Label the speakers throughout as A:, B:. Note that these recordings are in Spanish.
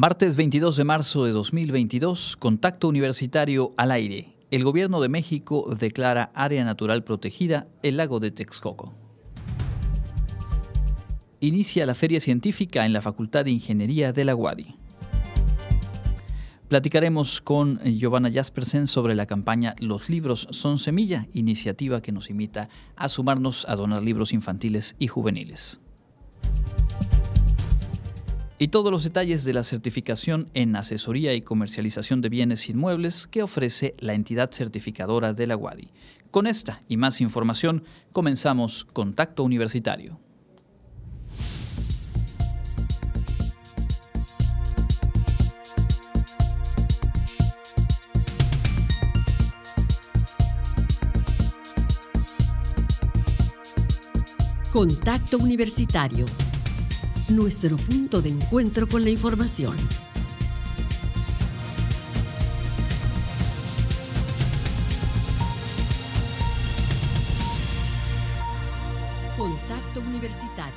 A: Martes 22 de marzo de 2022, Contacto Universitario al aire. El Gobierno de México declara área natural protegida el lago de Texcoco. Inicia la feria científica en la Facultad de Ingeniería de la UADI. Platicaremos con Giovanna Jaspersen sobre la campaña Los libros son semilla, iniciativa que nos invita a sumarnos a donar libros infantiles y juveniles y todos los detalles de la certificación en asesoría y comercialización de bienes inmuebles que ofrece la entidad certificadora de la UADI. Con esta y más información comenzamos Contacto Universitario.
B: Contacto Universitario nuestro punto de encuentro con la información. Contacto Universitario.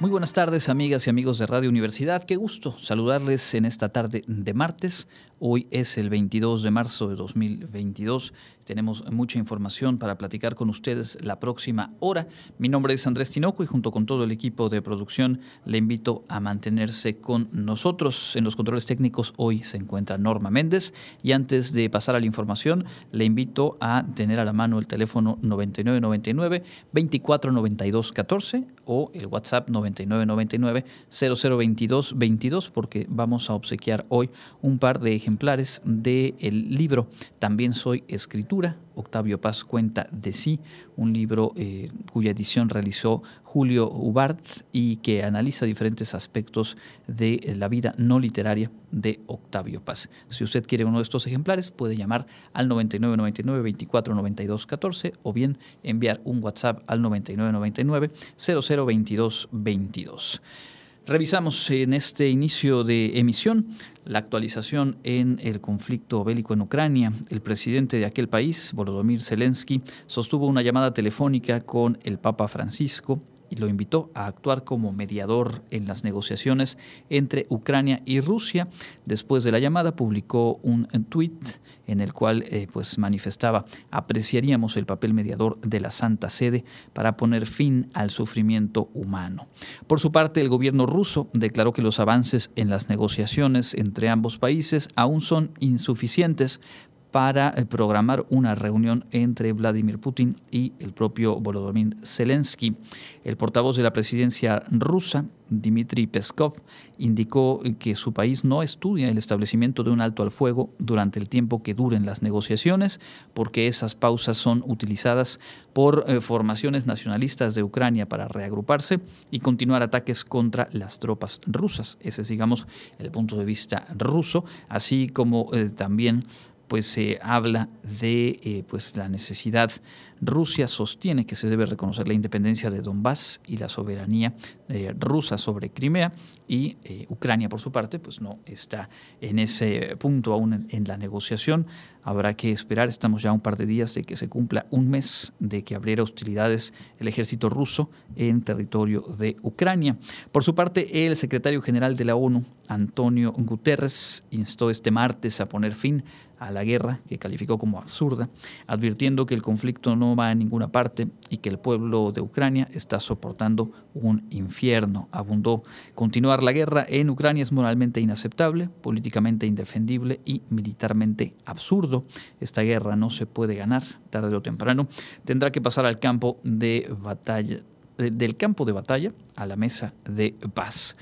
A: Muy buenas tardes, amigas y amigos de Radio Universidad. Qué gusto saludarles en esta tarde de martes. Hoy es el 22 de marzo de 2022. Tenemos mucha información para platicar con ustedes la próxima hora. Mi nombre es Andrés Tinoco y junto con todo el equipo de producción le invito a mantenerse con nosotros. En los controles técnicos hoy se encuentra Norma Méndez y antes de pasar a la información le invito a tener a la mano el teléfono 9999 2492 14 o el WhatsApp 9999 0022 22 porque vamos a obsequiar hoy un par de ejemplos ejemplares del libro También soy escritura. Octavio Paz cuenta de sí, un libro eh, cuya edición realizó Julio Ubart y que analiza diferentes aspectos de la vida no literaria de Octavio Paz. Si usted quiere uno de estos ejemplares, puede llamar al 9999 24 92 14 o bien enviar un WhatsApp al 9999 0022 22. Revisamos en este inicio de emisión la actualización en el conflicto bélico en Ucrania. El presidente de aquel país, Volodymyr Zelensky, sostuvo una llamada telefónica con el Papa Francisco y lo invitó a actuar como mediador en las negociaciones entre Ucrania y Rusia. Después de la llamada publicó un tuit en el cual eh, pues manifestaba apreciaríamos el papel mediador de la Santa Sede para poner fin al sufrimiento humano. Por su parte, el gobierno ruso declaró que los avances en las negociaciones entre ambos países aún son insuficientes para eh, programar una reunión entre Vladimir Putin y el propio Volodymyr Zelensky. El portavoz de la presidencia rusa, Dmitry Peskov, indicó que su país no estudia el establecimiento de un alto al fuego durante el tiempo que duren las negociaciones, porque esas pausas son utilizadas por eh, formaciones nacionalistas de Ucrania para reagruparse y continuar ataques contra las tropas rusas. Ese es, digamos, el punto de vista ruso, así como eh, también pues se habla de eh, pues la necesidad. Rusia sostiene que se debe reconocer la independencia de Donbass y la soberanía eh, rusa sobre Crimea y eh, Ucrania por su parte pues no está en ese punto aún en, la negociación. Habrá que esperar, estamos ya un par de días de que se cumpla un mes de que abriera hostilidades el ejército ruso en territorio de Ucrania. Por su parte, el secretario general de la ONU, Antonio Guterres, instó este martes a poner fin a la guerra, que calificó como absurda, advirtiendo que el conflicto no va a ninguna parte y que el pueblo de Ucrania está soportando un infierno. Abundó, continuar la guerra en Ucrania es moralmente inaceptable, políticamente indefendible y militarmente absurdo. Esta guerra no se puede ganar, tarde o temprano. Tendrá que pasar al campo de batalla, del campo de batalla a la mesa de paz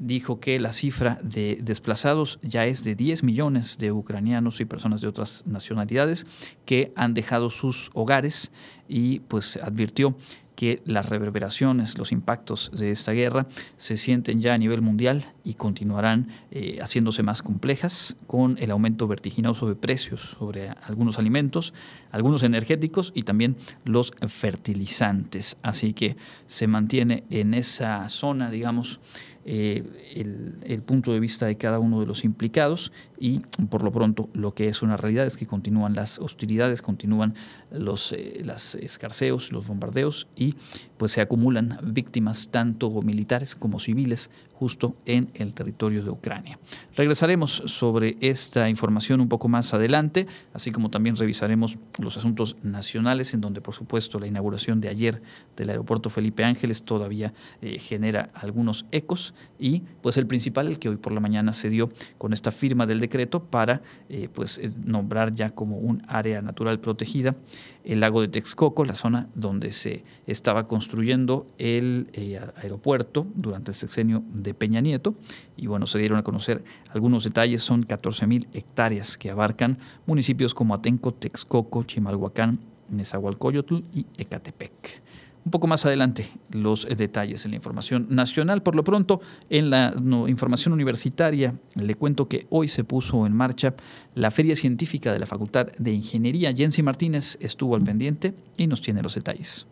A: dijo que la cifra de desplazados ya es de 10 millones de ucranianos y personas de otras nacionalidades que han dejado sus hogares y pues advirtió que las reverberaciones, los impactos de esta guerra se sienten ya a nivel mundial y continuarán eh, haciéndose más complejas con el aumento vertiginoso de precios sobre algunos alimentos, algunos energéticos y también los fertilizantes. Así que se mantiene en esa zona, digamos, eh, el, punto de vista de cada uno de los implicados y por lo pronto lo que es una realidad es que continúan las hostilidades, continúan los eh, escarceos, los bombardeos y pues se acumulan víctimas tanto militares como civiles justo en el territorio de Ucrania. Regresaremos sobre esta información un poco más adelante, así como también revisaremos los asuntos nacionales, en donde por supuesto la inauguración de ayer del aeropuerto Felipe Ángeles todavía eh, genera algunos ecos y pues el principal, el que hoy por la mañana se dio con esta firma del decreto para eh, pues eh, nombrar ya como un área natural protegida el lago de Texcoco, la zona donde se estaba construyendo el aeropuerto durante el sexenio de Peña Nieto. Y bueno, se dieron a conocer algunos detalles. Son 14 mil hectáreas que abarcan municipios como Atenco, Texcoco, Chimalhuacán, Nezahualcóyotl y Ecatepec. Un poco más adelante los detalles en la información nacional. Por lo pronto, en la información universitaria, le cuento que hoy se puso en marcha la Feria Científica de la Facultad de Ingeniería. Jensi Martínez estuvo al pendiente y nos tiene los detalles.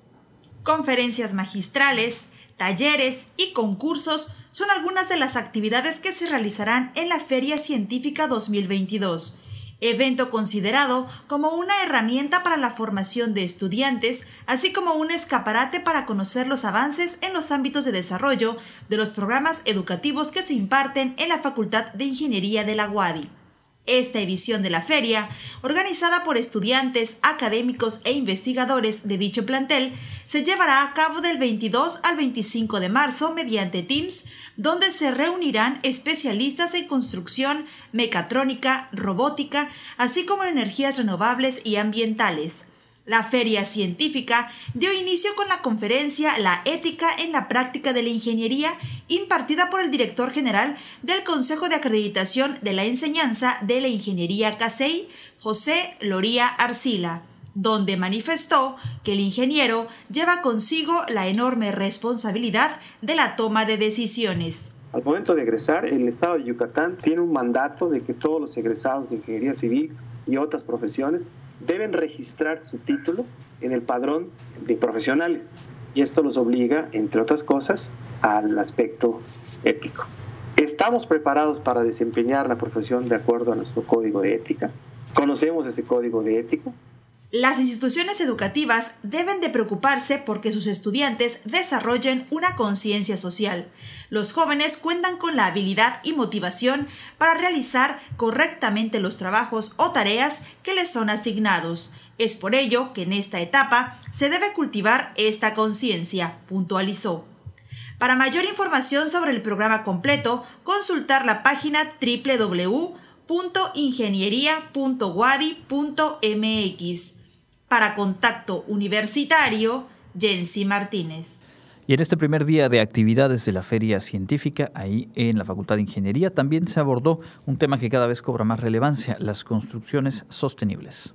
C: Conferencias magistrales, talleres y concursos son algunas de las actividades que se realizarán en la Feria Científica 2022, evento considerado como una herramienta para la formación de estudiantes, así como un escaparate para conocer los avances en los ámbitos de desarrollo de los programas educativos que se imparten en la Facultad de Ingeniería de la UADI. Esta edición de la feria, organizada por estudiantes, académicos e investigadores de dicho plantel, se llevará a cabo del 22 al 25 de marzo mediante Teams, donde se reunirán especialistas en construcción, mecatrónica, robótica, así como en energías renovables y ambientales. La feria científica dio inicio con la conferencia La ética en la práctica de la ingeniería impartida por el director general del Consejo de Acreditación de la Enseñanza de la Ingeniería CASEI, José Loría Arcila, donde manifestó que el ingeniero lleva consigo la enorme responsabilidad de la toma de decisiones.
D: Al momento de egresar, el Estado de Yucatán tiene un mandato de que todos los egresados de ingeniería civil y otras profesiones deben registrar su título en el padrón de profesionales. Y esto los obliga, entre otras cosas, al aspecto ético. ¿Estamos preparados para desempeñar la profesión de acuerdo a nuestro código de ética? ¿Conocemos ese código de ética?
C: Las instituciones educativas deben de preocuparse porque sus estudiantes desarrollen una conciencia social. Los jóvenes cuentan con la habilidad y motivación para realizar correctamente los trabajos o tareas que les son asignados. Es por ello que en esta etapa se debe cultivar esta conciencia, puntualizó. Para mayor información sobre el programa completo, consultar la página www.ingeniería.wadi.mx. Para Contacto Universitario, Jensi Martínez.
A: Y en este primer día de actividades de la Feria Científica, ahí en la Facultad de Ingeniería, también se abordó un tema que cada vez cobra más relevancia, las construcciones sostenibles.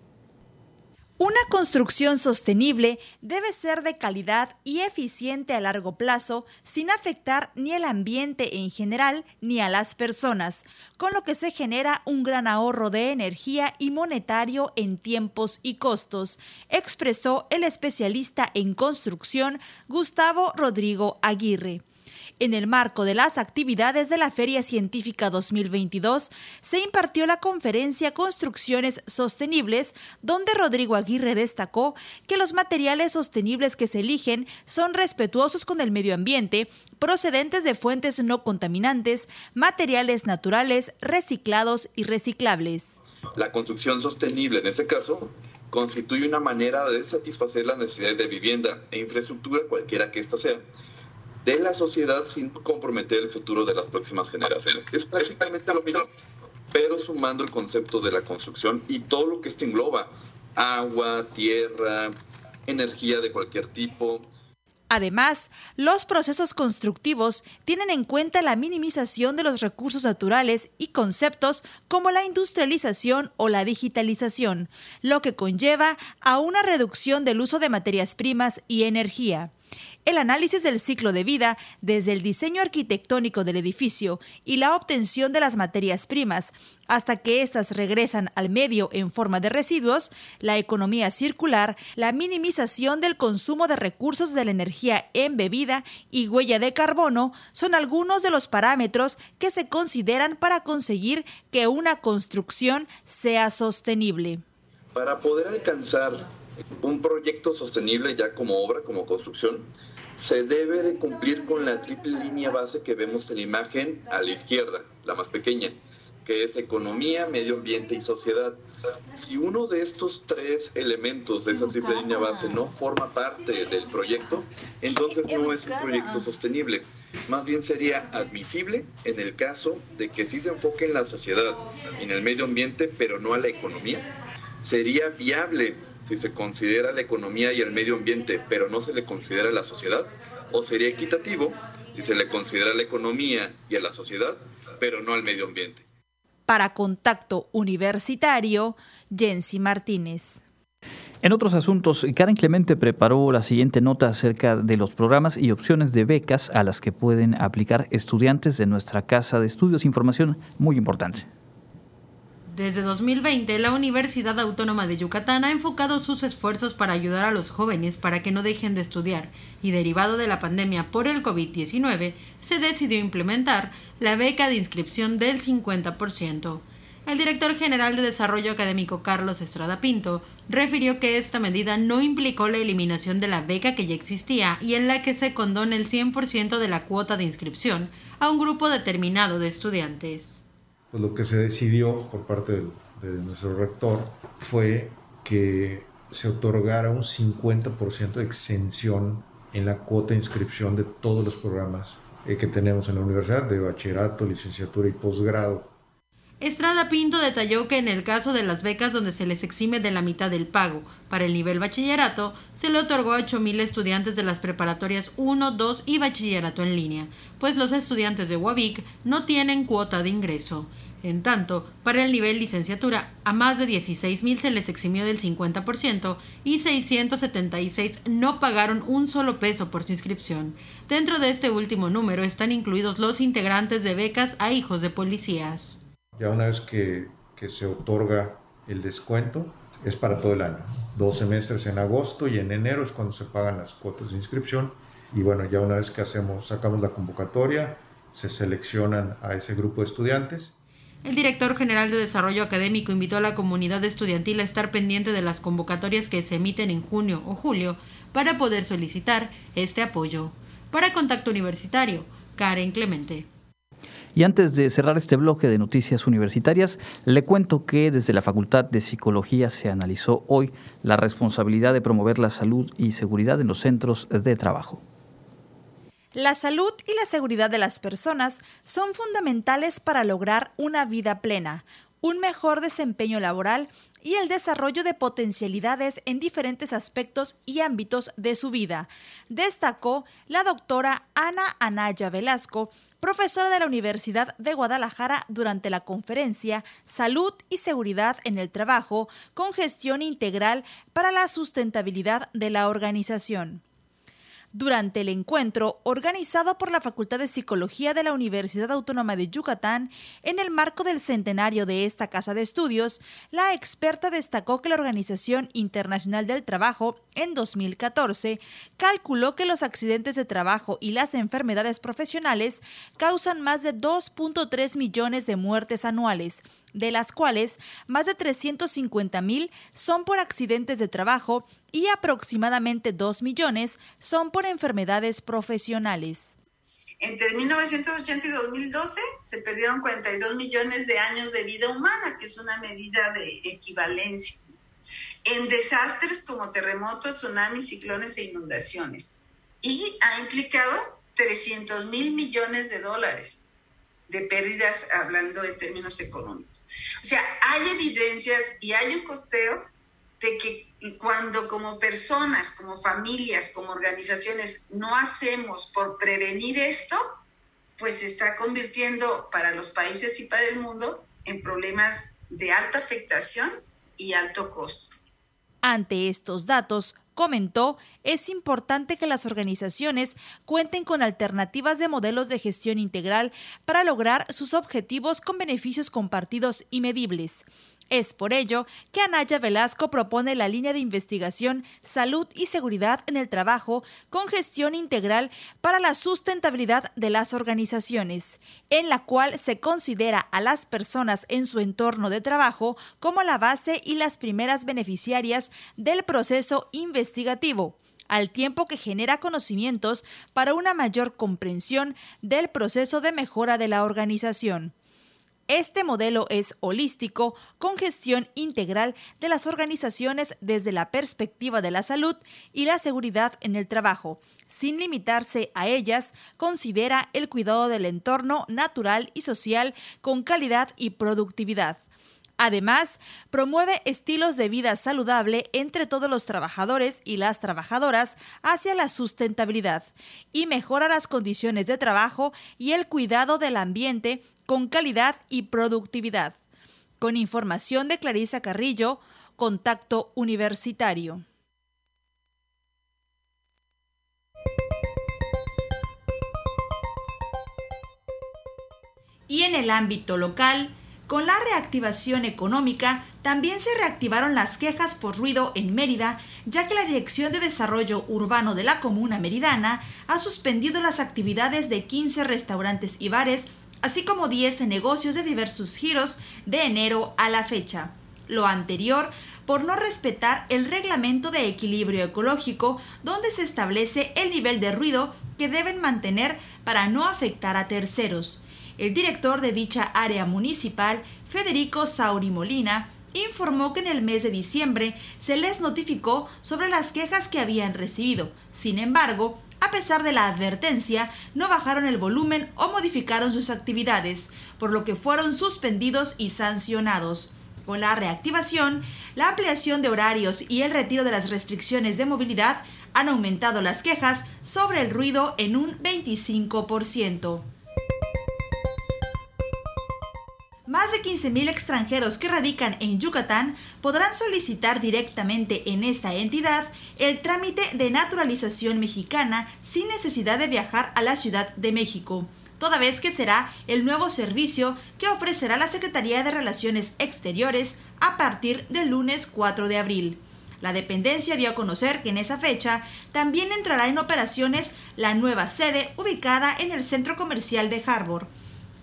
C: Una construcción sostenible debe ser de calidad y eficiente a largo plazo sin afectar ni el ambiente en general ni a las personas, con lo que se genera un gran ahorro de energía y monetario en tiempos y costos, expresó el especialista en construcción Gustavo Rodrigo Aguirre. En el marco de las actividades de la Feria Científica 2022, se impartió la conferencia Construcciones Sostenibles, donde Rodrigo Aguirre destacó que los materiales sostenibles que se eligen son respetuosos con el medio ambiente, procedentes de fuentes no contaminantes, materiales naturales, reciclados y reciclables.
E: La construcción sostenible, en este caso, constituye una manera de satisfacer las necesidades de vivienda e infraestructura, cualquiera que ésta sea de la sociedad sin comprometer el futuro de las próximas generaciones. Es principalmente lo mismo, pero sumando el concepto de la construcción y todo lo que esto engloba, agua, tierra, energía de cualquier tipo.
C: Además, los procesos constructivos tienen en cuenta la minimización de los recursos naturales y conceptos como la industrialización o la digitalización, lo que conlleva a una reducción del uso de materias primas y energía. El análisis del ciclo de vida desde el diseño arquitectónico del edificio y la obtención de las materias primas, hasta que éstas regresan al medio en forma de residuos, la economía circular, la minimización del consumo de recursos de la energía embebida y huella de carbono son algunos de los parámetros que se consideran para conseguir que una construcción sea sostenible.
E: Para poder alcanzar un proyecto sostenible ya como obra, como construcción, se debe de cumplir con la triple línea base que vemos en la imagen a la izquierda, la más pequeña, que es economía, medio ambiente y sociedad. Si uno de estos tres elementos de esa triple línea base no forma parte del proyecto, entonces no es un proyecto sostenible. Más bien sería admisible en el caso de que sí se enfoque en la sociedad, en el medio ambiente, pero no a la economía. Sería viable si se considera la economía y el medio ambiente, pero no se le considera la sociedad, o sería equitativo si se le considera la economía y a la sociedad, pero no al medio ambiente.
C: Para Contacto Universitario, Jensi Martínez.
A: En otros asuntos, Karen Clemente preparó la siguiente nota acerca de los programas y opciones de becas a las que pueden aplicar estudiantes de nuestra casa de estudios. Información muy importante.
F: Desde 2020, la Universidad Autónoma de Yucatán ha enfocado sus esfuerzos para ayudar a los jóvenes para que no dejen de estudiar y derivado de la pandemia por el COVID-19, se decidió implementar la beca de inscripción del 50%. El director general de Desarrollo Académico Carlos Estrada Pinto refirió que esta medida no implicó la eliminación de la beca que ya existía y en la que se condona el 100% de la cuota de inscripción a un grupo determinado de estudiantes
G: pues lo que se decidió por parte de, nuestro rector fue que se otorgara un 50% de exención en la cuota de inscripción de todos los programas eh, que tenemos en la universidad, de bachillerato, licenciatura y posgrado.
F: Estrada Pinto detalló que en el caso de las becas donde se les exime de la mitad del pago para el nivel bachillerato, se le otorgó a 8.000 estudiantes de las preparatorias 1, 2 y bachillerato en línea, pues los estudiantes de UABIC no tienen cuota de ingreso. En tanto, para el nivel licenciatura, a más de 16.000 se les eximió del 50% y 676 no pagaron un solo peso por su inscripción. Dentro de este último número están incluidos los integrantes de becas a hijos de policías.
G: Ya una vez que, que se otorga el descuento, es para todo el año. Dos semestres en agosto y en enero es cuando se pagan las cuotas de inscripción. Y bueno, ya una vez que hacemos, sacamos la convocatoria, se seleccionan a ese grupo de estudiantes
F: el director general de Desarrollo Académico invitó a la comunidad estudiantil a estar pendiente de las convocatorias que se emiten en junio o julio para poder solicitar este apoyo. Para Contacto Universitario, Karen Clemente.
A: Y antes de cerrar este bloque de noticias universitarias, le cuento que desde la Facultad de Psicología se analizó hoy la responsabilidad de promover la salud y seguridad en los centros de trabajo.
C: La salud y la seguridad de las personas son fundamentales para lograr una vida plena, un mejor desempeño laboral y el desarrollo de potencialidades en diferentes aspectos y ámbitos de su vida, destacó la doctora Ana Anaya Velasco, profesora de la Universidad de Guadalajara durante la conferencia Salud y Seguridad en el Trabajo con gestión integral para la sustentabilidad de la organización. Durante el encuentro, organizado por la Facultad de Psicología de la Universidad Autónoma de Yucatán, en el marco del centenario de esta casa de estudios, la experta destacó que la Organización Internacional del Trabajo, en 2014, calculó que los accidentes de trabajo y las enfermedades profesionales causan más de 2.3 millones de muertes anuales, de las cuales más de 350 mil son por accidentes de trabajo y aproximadamente 2 millones son por enfermedades profesionales.
H: Entre 1980 y 2012 se perdieron 42 millones de años de vida humana, que es una medida de equivalencia, en desastres como terremotos, tsunamis, ciclones e inundaciones. Y ha implicado 300 mil millones de dólares de pérdidas hablando en términos económicos. O sea, hay evidencias y hay un costeo de que cuando como personas, como familias, como organizaciones no hacemos por prevenir esto, pues se está convirtiendo para los países y para el mundo en problemas de alta afectación y alto costo.
C: Ante estos datos, comentó, es importante que las organizaciones cuenten con alternativas de modelos de gestión integral para lograr sus objetivos con beneficios compartidos y medibles. Es por ello que Anaya Velasco propone la línea de investigación Salud y Seguridad en el Trabajo con gestión integral para la sustentabilidad de las organizaciones, en la cual se considera a las personas en su entorno de trabajo como la base y las primeras beneficiarias del proceso investigativo al tiempo que genera conocimientos para una mayor comprensión del proceso de mejora de la organización. Este modelo es holístico, con gestión integral de las organizaciones desde la perspectiva de la salud y la seguridad en el trabajo. Sin limitarse a ellas, considera el cuidado del entorno natural y social con calidad y productividad. Además, promueve estilos de vida saludable entre todos los trabajadores y las trabajadoras hacia la sustentabilidad y mejora las condiciones de trabajo y el cuidado del ambiente con calidad y productividad. Con información de Clarisa Carrillo, Contacto Universitario. Y en el ámbito local, con la reactivación económica, también se reactivaron las quejas por ruido en Mérida, ya que la Dirección de Desarrollo Urbano de la Comuna Meridana ha suspendido las actividades de 15 restaurantes y bares así como 10 negocios de diversos giros de enero a la fecha. Lo anterior por no respetar el reglamento de equilibrio ecológico donde se establece el nivel de ruido que deben mantener para no afectar a terceros. El director de dicha área municipal, Federico Sauri Molina, informó que en el mes de diciembre se les notificó sobre las quejas que habían recibido. Sin embargo, a pesar de la advertencia, no bajaron el volumen o modificaron sus actividades, por lo que fueron suspendidos y sancionados. Con la reactivación, la ampliación de horarios y el retiro de las restricciones de movilidad han aumentado las quejas sobre el ruido en un 25%. Más de 15.000 extranjeros que radican en Yucatán podrán solicitar directamente en esta entidad el trámite de naturalización mexicana sin necesidad de viajar a la Ciudad de México, toda vez que será el nuevo servicio que ofrecerá la Secretaría de Relaciones Exteriores a partir del lunes 4 de abril. La dependencia dio a conocer que en esa fecha también entrará en operaciones la nueva sede ubicada en el centro comercial de Harbor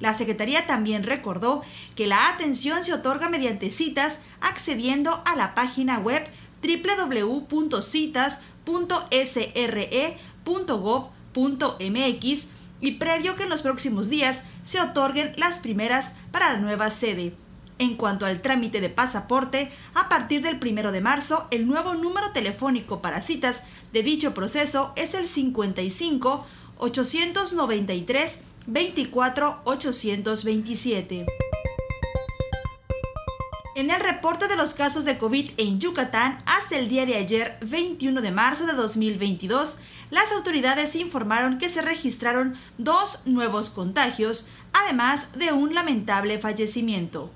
C: la Secretaría también recordó que la atención se otorga mediante citas accediendo a la página web www.citas.sre.gov.mx y previo que en los próximos días se otorguen las primeras para la nueva sede. En cuanto al trámite de pasaporte, a partir del 1 de marzo, el nuevo número telefónico para citas de dicho proceso es el 55 893 24827. En el reporte de los casos de COVID en Yucatán, hasta el día de ayer, 21 de marzo de 2022, las autoridades informaron que se registraron dos nuevos contagios, además de un lamentable fallecimiento.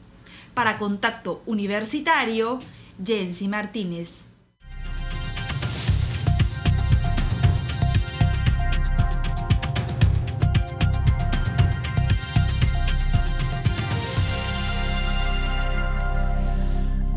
C: Para Contacto Universitario, Jensi Martínez.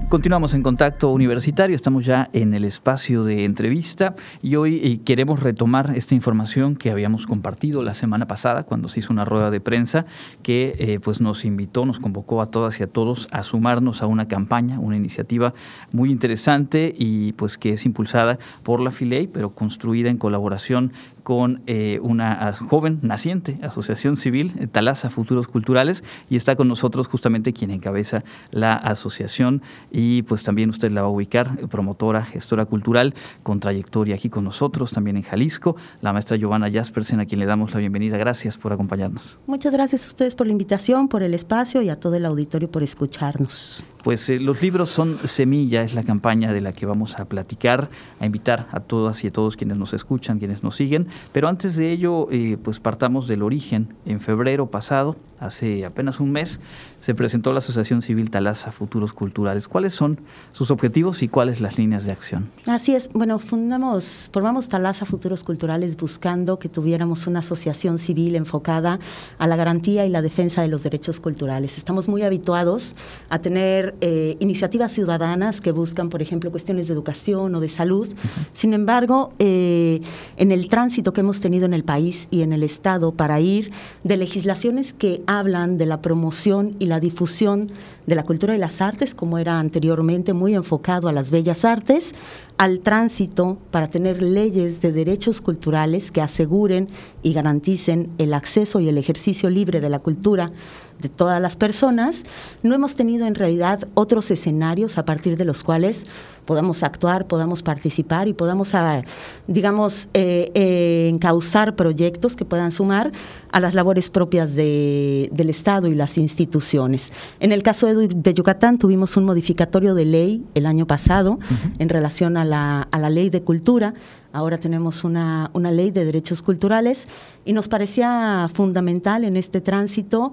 A: Continuamos en contacto universitario, estamos ya en el espacio de entrevista y hoy eh, queremos retomar esta información que habíamos compartido la semana pasada cuando se hizo una rueda de prensa que eh, pues nos invitó, nos convocó a todas y a todos a sumarnos a una campaña, una iniciativa muy interesante y pues que es impulsada por la FILEI, pero construida en colaboración con eh, una joven naciente asociación civil, eh, Talasa Futuros Culturales, y está con nosotros justamente quien encabeza la asociación y pues también usted la va a ubicar, eh, promotora, gestora cultural, con trayectoria aquí con nosotros, también en Jalisco, la maestra Giovanna Jaspersen, a quien le damos la bienvenida. Gracias por acompañarnos.
I: Muchas gracias a ustedes por la invitación, por el espacio y a todo el auditorio por escucharnos.
A: Pues los libros son semilla, es la campaña de la que vamos a platicar, a invitar a todas y a todos quienes nos escuchan, quienes nos siguen, pero antes de ello, eh, pues partamos del origen. En febrero pasado, hace apenas un mes, se presentó la Asociación Civil Talasa Futuros Culturales. ¿Cuáles son sus objetivos y cuáles las líneas de acción?
I: Así es. Bueno, fundamos, formamos Talasa Futuros Culturales buscando que tuviéramos una asociación civil enfocada a la garantía y la defensa de los derechos culturales. Estamos muy habituados a tener eh, iniciativas ciudadanas que buscan, por ejemplo, cuestiones de educación o de salud. Sin embargo, eh, en el tránsito que hemos tenido en el país y en el Estado para ir de legislaciones que hablan de la promoción y la difusión de la cultura y las artes, como era anteriormente, muy enfocado a las bellas artes, al tránsito para tener leyes de derechos culturales que aseguren y garanticen el acceso y el ejercicio libre de la cultura de todas las personas, no hemos tenido en realidad otros escenarios a partir de los cuales podamos actuar, podamos participar y podamos, ah, digamos, eh, eh, encauzar proyectos que puedan sumar a las labores propias del Estado y las instituciones. En el caso de, Yucatán tuvimos un modificatorio de ley el año pasado en relación a la, ley de cultura. Ahora tenemos una, una ley de derechos culturales y nos parecía fundamental en este tránsito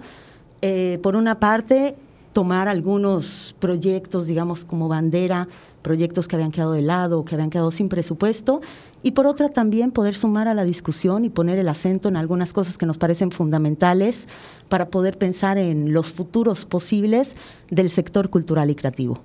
I: eh, por una parte, tomar algunos proyectos, digamos, como bandera, proyectos que habían quedado de lado, que habían quedado sin presupuesto, y por otra también poder sumar a la discusión y poner el acento en algunas cosas que nos parecen fundamentales para poder pensar en los futuros posibles del sector cultural y creativo.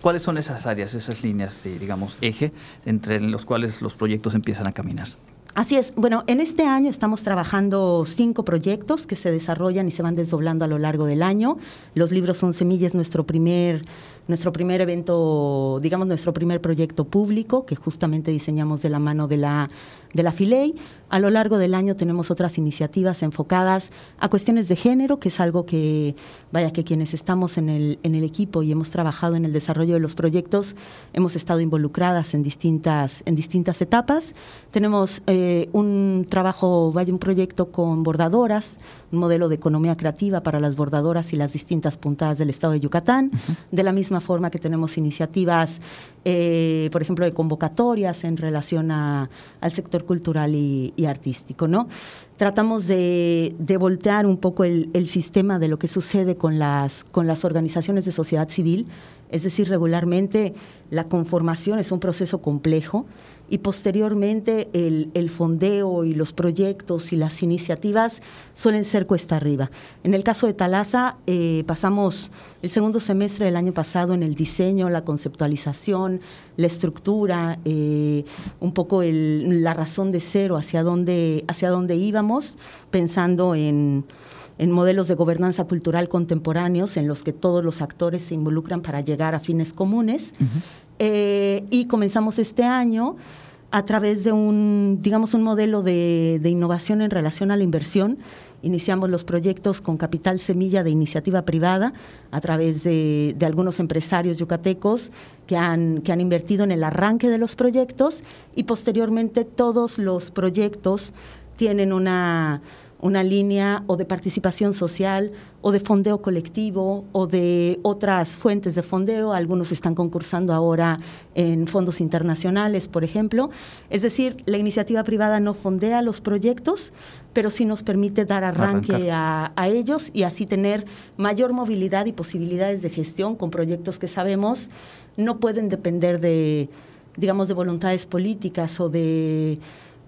A: ¿Cuáles son esas áreas, esas líneas, digamos, eje, entre los cuales los proyectos empiezan a caminar?
I: Así es. Bueno, en este año estamos trabajando cinco proyectos que se desarrollan y se van desdoblando a lo largo del año. Los libros son semillas, nuestro primer nuestro primer evento, digamos nuestro primer proyecto público que justamente diseñamos de la mano de la de la Filey. A lo largo del año tenemos otras iniciativas enfocadas a cuestiones de género, que es algo que, vaya, que quienes estamos en el, en el equipo y hemos trabajado en el desarrollo de los proyectos, hemos estado involucradas en distintas, en distintas etapas. Tenemos eh, un trabajo, vaya, un proyecto con bordadoras, un modelo de economía creativa para las bordadoras y las distintas puntadas del estado de Yucatán. De la misma forma que tenemos iniciativas, eh, por ejemplo, de convocatorias en relación a, al sector cultural y, artístico, ¿no? Tratamos de, voltear un poco el, el, sistema de lo que sucede con las, con las organizaciones de sociedad civil, es decir, regularmente la conformación es un proceso complejo y posteriormente el, fondeo y los proyectos y las iniciativas suelen ser cuesta arriba. En el caso de Talasa, eh, pasamos el segundo semestre del año pasado en el diseño, la conceptualización, la estructura, eh, un poco la razón de cero hacia dónde, hacia dónde íbamos, pensando en modelos de gobernanza cultural contemporáneos en los que todos los actores se involucran para llegar a fines comunes. Eh, y comenzamos este año a través de un, digamos, un modelo de, innovación en relación a la inversión. Iniciamos los proyectos con capital semilla de iniciativa privada a través de, algunos empresarios yucatecos que han, que han invertido en el arranque de los proyectos y posteriormente todos los proyectos tienen una, una línea o de participación social o de fondeo colectivo o de otras fuentes de fondeo. Algunos están concursando ahora en fondos internacionales, por ejemplo. Es decir, la iniciativa privada no fondea los proyectos, pero sí nos permite dar arranque a, a, ellos y así tener mayor movilidad y posibilidades de gestión con proyectos que sabemos no pueden depender de, digamos, de voluntades políticas o de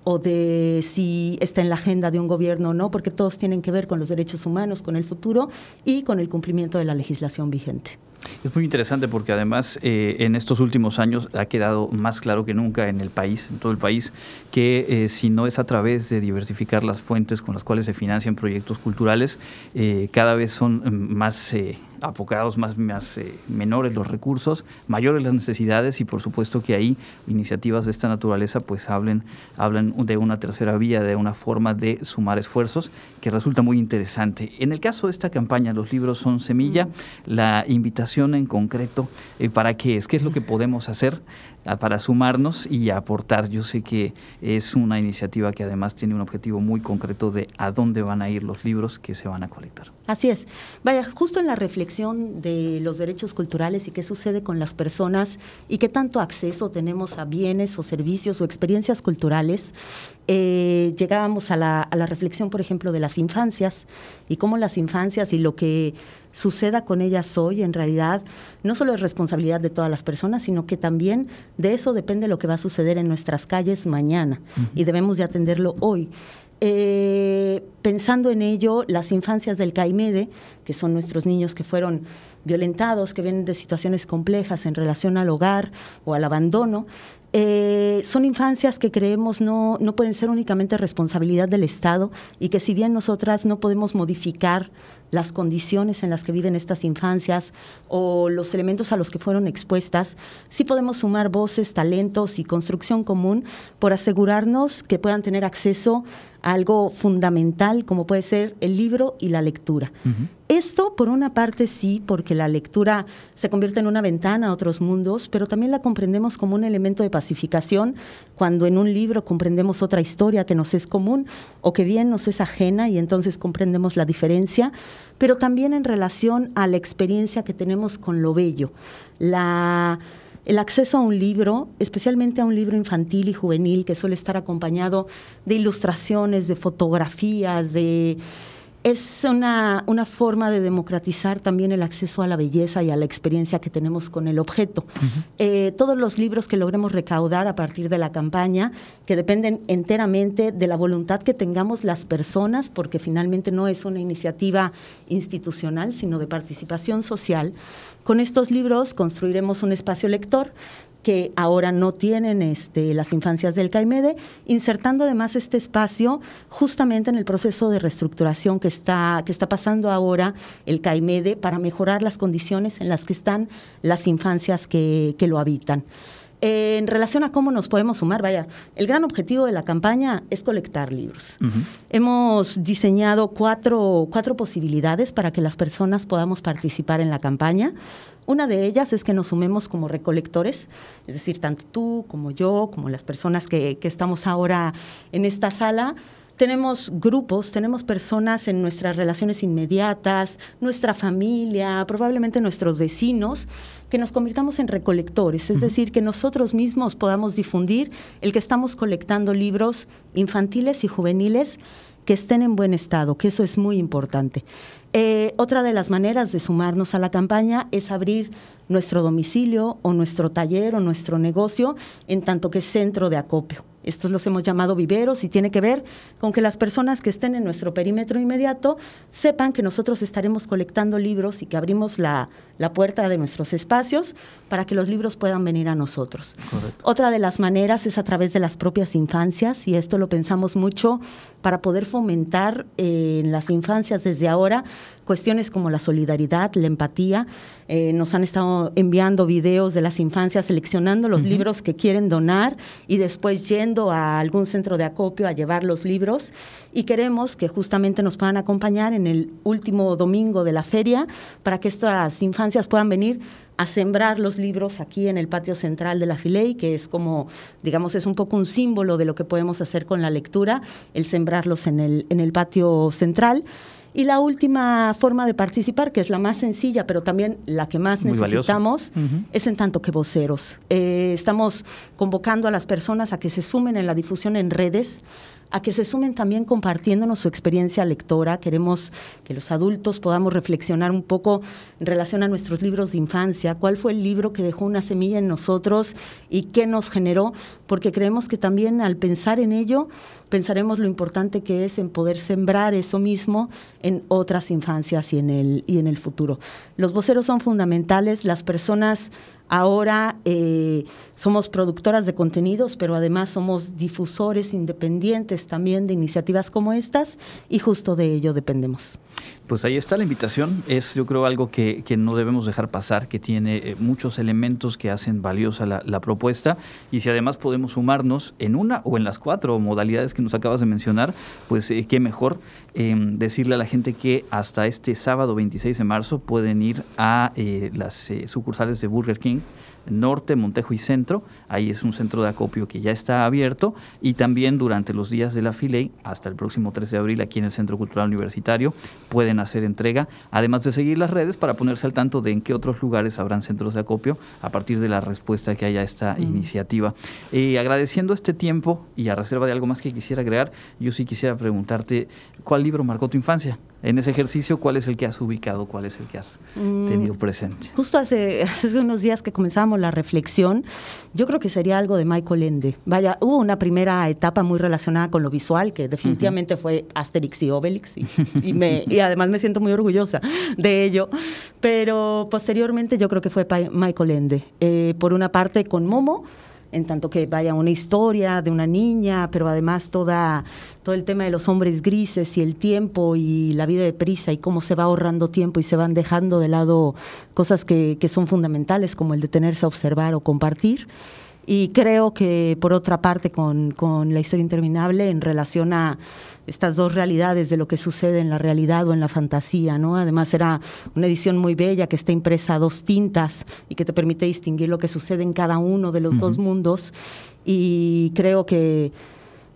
I: o de si está en la agenda de un gobierno o no, porque todos tienen que ver con los derechos humanos, con el futuro y con el cumplimiento de la legislación vigente.
A: Es muy interesante porque además eh, en estos últimos años ha quedado más claro que nunca en el país, en todo el país, que eh, si no es a través de diversificar las fuentes con las cuales se financian proyectos culturales, eh, cada vez son mm, más apocados, más, más eh, menores los recursos, mayores las necesidades y por supuesto que ahí iniciativas de esta naturaleza pues hablen, hablan de una tercera vía, de una forma de sumar esfuerzos que resulta muy interesante. En el caso de esta campaña, los libros son semilla, la invitación en concreto, eh, ¿para qué es? ¿Qué es lo que podemos hacer para sumarnos y aportar? Yo sé que es una iniciativa que además tiene un objetivo muy concreto de a dónde van a ir los libros que se van a colectar.
I: Así es. Vaya, justo en la reflexión de los derechos culturales y qué sucede con las personas y qué tanto acceso tenemos a bienes o servicios o experiencias culturales, eh, llegábamos a la, a la reflexión, por ejemplo, de las infancias y cómo las infancias y lo que suceda con ellas hoy, en realidad, no solo es responsabilidad de todas las personas, sino que también de eso depende lo que va a suceder en nuestras calles mañana y debemos de atenderlo hoy. Eh, pensando en ello, las infancias del CAIMEDE, que son nuestros niños que fueron violentados, que vienen de situaciones complejas en relación al hogar o al abandono, eh, son infancias que creemos no, no pueden ser únicamente responsabilidad del Estado y que si bien nosotras no podemos modificar las condiciones en las que viven estas infancias o los elementos a los que fueron expuestas, sí podemos sumar voces, talentos y construcción común por asegurarnos que puedan tener acceso algo fundamental como puede ser el libro y la lectura. Esto, por una parte, sí, porque la lectura se convierte en una ventana a otros mundos, pero también la comprendemos como un elemento de pacificación cuando en un libro comprendemos otra historia que nos es común o que bien nos es ajena y entonces comprendemos la diferencia, pero también en relación a la experiencia que tenemos con lo bello. La el acceso a un libro, especialmente a un libro infantil y juvenil que suele estar acompañado de ilustraciones, de fotografías, de es una, una, forma de democratizar también el acceso a la belleza y a la experiencia que tenemos con el objeto. Eh, todos los libros que logremos recaudar a partir de la campaña, que dependen enteramente de la voluntad que tengamos las personas, porque finalmente no es una iniciativa institucional, sino de participación social, con estos libros construiremos un espacio lector que ahora no tienen este, las infancias del CAIMEDE, insertando además este espacio justamente en el proceso de reestructuración que está, que está pasando ahora el CAIMEDE para mejorar las condiciones en las que están las infancias que, que lo habitan. en relación a cómo nos podemos sumar, vaya, el gran objetivo de la campaña es colectar libros. Hemos diseñado cuatro, cuatro posibilidades para que las personas podamos participar en la campaña. Una de ellas es que nos sumemos como recolectores, es decir, tanto tú como yo, como las personas que, que estamos ahora en esta sala, tenemos grupos, tenemos personas en nuestras relaciones inmediatas, nuestra familia, probablemente nuestros vecinos, que nos convirtamos en recolectores, es decir, que nosotros mismos podamos difundir el que estamos colectando libros infantiles y juveniles que estén en buen estado, que eso es muy importante. Eh, otra de las maneras de sumarnos a la campaña es abrir nuestro domicilio o nuestro taller o nuestro negocio en tanto que centro de acopio. Estos los hemos llamado viveros y tiene que ver con que las personas que estén en nuestro perímetro inmediato sepan que nosotros estaremos colectando libros y que abrimos la, la puerta de nuestros espacios para que los libros puedan venir a nosotros. Otra de las maneras es a través de las propias infancias y esto lo pensamos mucho para poder fomentar eh, en las infancias desde ahora cuestiones como la solidaridad, la empatía. Eh, nos han estado enviando videos de las infancias seleccionando los libros que quieren donar y después yendo a algún centro de acopio a llevar los libros. Y queremos que justamente nos puedan acompañar en el último domingo de la feria para que estas infancias puedan venir a sembrar los libros aquí en el patio central de la Filey, que es como, digamos, es un poco un símbolo de lo que podemos hacer con la lectura, el sembrarlos en el, en el patio central. Y la última forma de participar, que es la más sencilla, pero también la que más necesitamos, es en tanto que voceros. Eh, estamos convocando a las personas a que se sumen en la difusión en redes a que se sumen también compartiéndonos su experiencia lectora. Queremos que los adultos podamos reflexionar un poco en relación a nuestros libros de infancia, cuál fue el libro que dejó una semilla en nosotros y qué nos generó, porque creemos que también al pensar en ello, pensaremos lo importante que es en poder sembrar eso mismo en otras infancias y en el, y en el futuro. Los voceros son fundamentales, las personas Ahora eh, somos productoras de contenidos, pero además somos difusores independientes también de iniciativas como estas y justo de ello dependemos.
A: Pues ahí está la invitación. Es, yo creo, algo que, no debemos dejar pasar, que tiene eh, muchos elementos que hacen valiosa la, propuesta. Y si además podemos sumarnos en una o en las cuatro modalidades que nos acabas de mencionar, pues eh, qué mejor em, decirle a la gente que hasta este sábado 26 de marzo pueden ir a las sucursales de Burger King norte, Montejo y Centro. Ahí es un centro de acopio que ya está abierto y también durante los días de la Filey, hasta el próximo 3 de abril, aquí en el Centro Cultural Universitario, pueden hacer entrega, además de seguir las redes para ponerse al tanto de en qué otros lugares habrán centros de acopio a partir de la respuesta que haya a esta iniciativa. Eh, agradeciendo este tiempo y a reserva de algo más que quisiera agregar, yo sí quisiera preguntarte, ¿cuál libro marcó tu infancia? En ese ejercicio, ¿cuál es el que has ubicado? ¿Cuál es el que has mm, tenido presente?
I: Justo hace, hace unos días que comenzamos la reflexión, yo creo que sería algo de Michael Ende. Vaya, hubo una primera etapa muy relacionada con lo visual, que definitivamente fue Asterix y Obelix, y, me, y además me siento muy orgullosa de ello. Pero posteriormente yo creo que fue Michael Ende. Eh, por una parte con Momo, en tanto que vaya una historia de una niña, pero además toda, todo el tema de los hombres grises y el tiempo y la vida de prisa y cómo se va ahorrando tiempo y se van dejando de lado cosas que, que son fundamentales como el detenerse a observar o compartir. Y creo que por otra parte con, con la historia interminable en relación a estas dos realidades de lo que sucede en la realidad o en la fantasía, ¿no? Además era una edición muy bella que está impresa a dos tintas y que te permite distinguir lo que sucede en cada uno de los dos mundos y creo que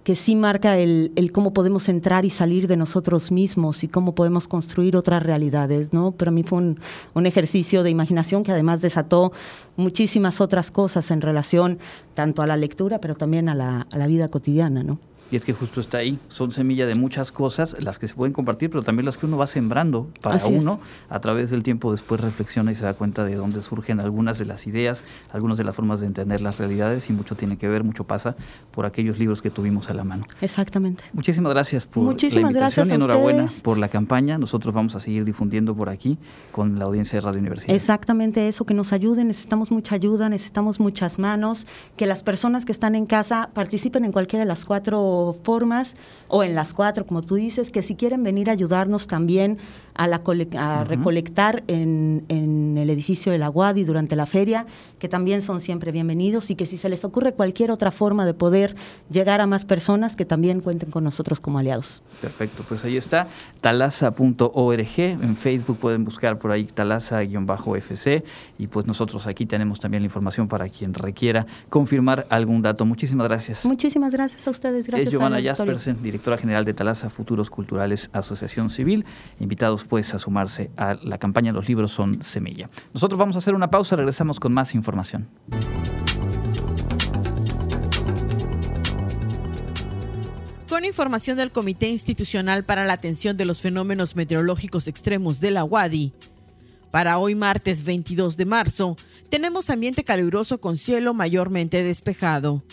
I: que sí marca el, el, cómo podemos entrar y salir de nosotros mismos y cómo podemos construir otras realidades, ¿no? Para mí fue un, un, ejercicio de imaginación que además desató muchísimas otras cosas en relación tanto a la lectura, pero también a la, a la vida cotidiana, ¿no?
A: Y es que justo está ahí, son semilla de muchas cosas, las que se pueden compartir, pero también las que uno va sembrando para uno. A través del tiempo después reflexiona y se da cuenta de dónde surgen algunas de las ideas, algunas de las formas de entender las realidades y mucho tiene que ver, mucho pasa por aquellos libros que tuvimos a la mano.
I: Exactamente.
A: Muchísimas gracias por la invitación y enhorabuena por la campaña. Nosotros vamos a seguir difundiendo por aquí con la audiencia de Radio Universidad.
I: Exactamente eso, que nos ayuden, necesitamos mucha ayuda, necesitamos muchas manos, que las personas que están en casa participen en cualquiera de las cuatro formas o en las cuatro, como tú dices, que si quieren venir a ayudarnos también a, la a recolectar en, en, el edificio de la Guadi durante la feria, que también son siempre bienvenidos y que si se les ocurre cualquier otra forma de poder llegar a más personas, que también cuenten con nosotros como aliados.
A: Perfecto, pues ahí está, talasa.org, en Facebook pueden buscar por ahí talasa-fc y pues nosotros aquí tenemos también la información para quien requiera confirmar algún dato. Muchísimas gracias.
I: Muchísimas gracias a ustedes, gracias.
A: Giovanna Jaspersen, directora general de Talasa Futuros Culturales Asociación Civil, invitados pues a sumarse a la campaña Los libros son semilla. Nosotros vamos a hacer una pausa, regresamos con más información.
J: Con información del Comité Institucional para la Atención de los Fenómenos Meteorológicos Extremos de la UADI, para hoy martes 22 de marzo, tenemos ambiente caluroso con cielo mayormente despejado.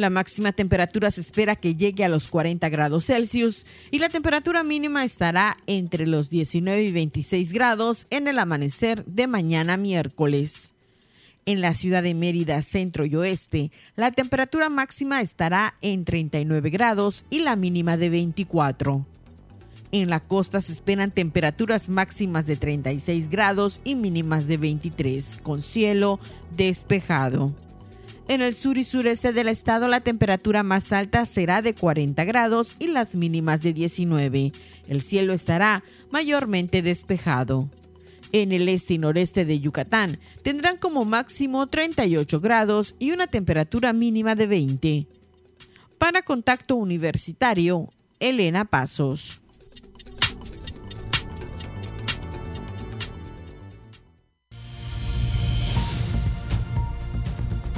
J: La máxima temperatura se espera que llegue a los 40 grados Celsius y la temperatura mínima estará entre los 19 y 26 grados en el amanecer de mañana miércoles. En la ciudad de Mérida, centro y oeste, la temperatura máxima estará en 39 grados y la mínima de 24. En la costa se esperan temperaturas máximas de 36 grados y mínimas de 23, con cielo despejado. En el sur y sureste del estado la temperatura más alta será de 40 grados y las mínimas de 19. El cielo estará mayormente despejado. En el este y noreste de Yucatán tendrán como máximo 38 grados y una temperatura mínima de 20. Para contacto universitario, Elena Pasos.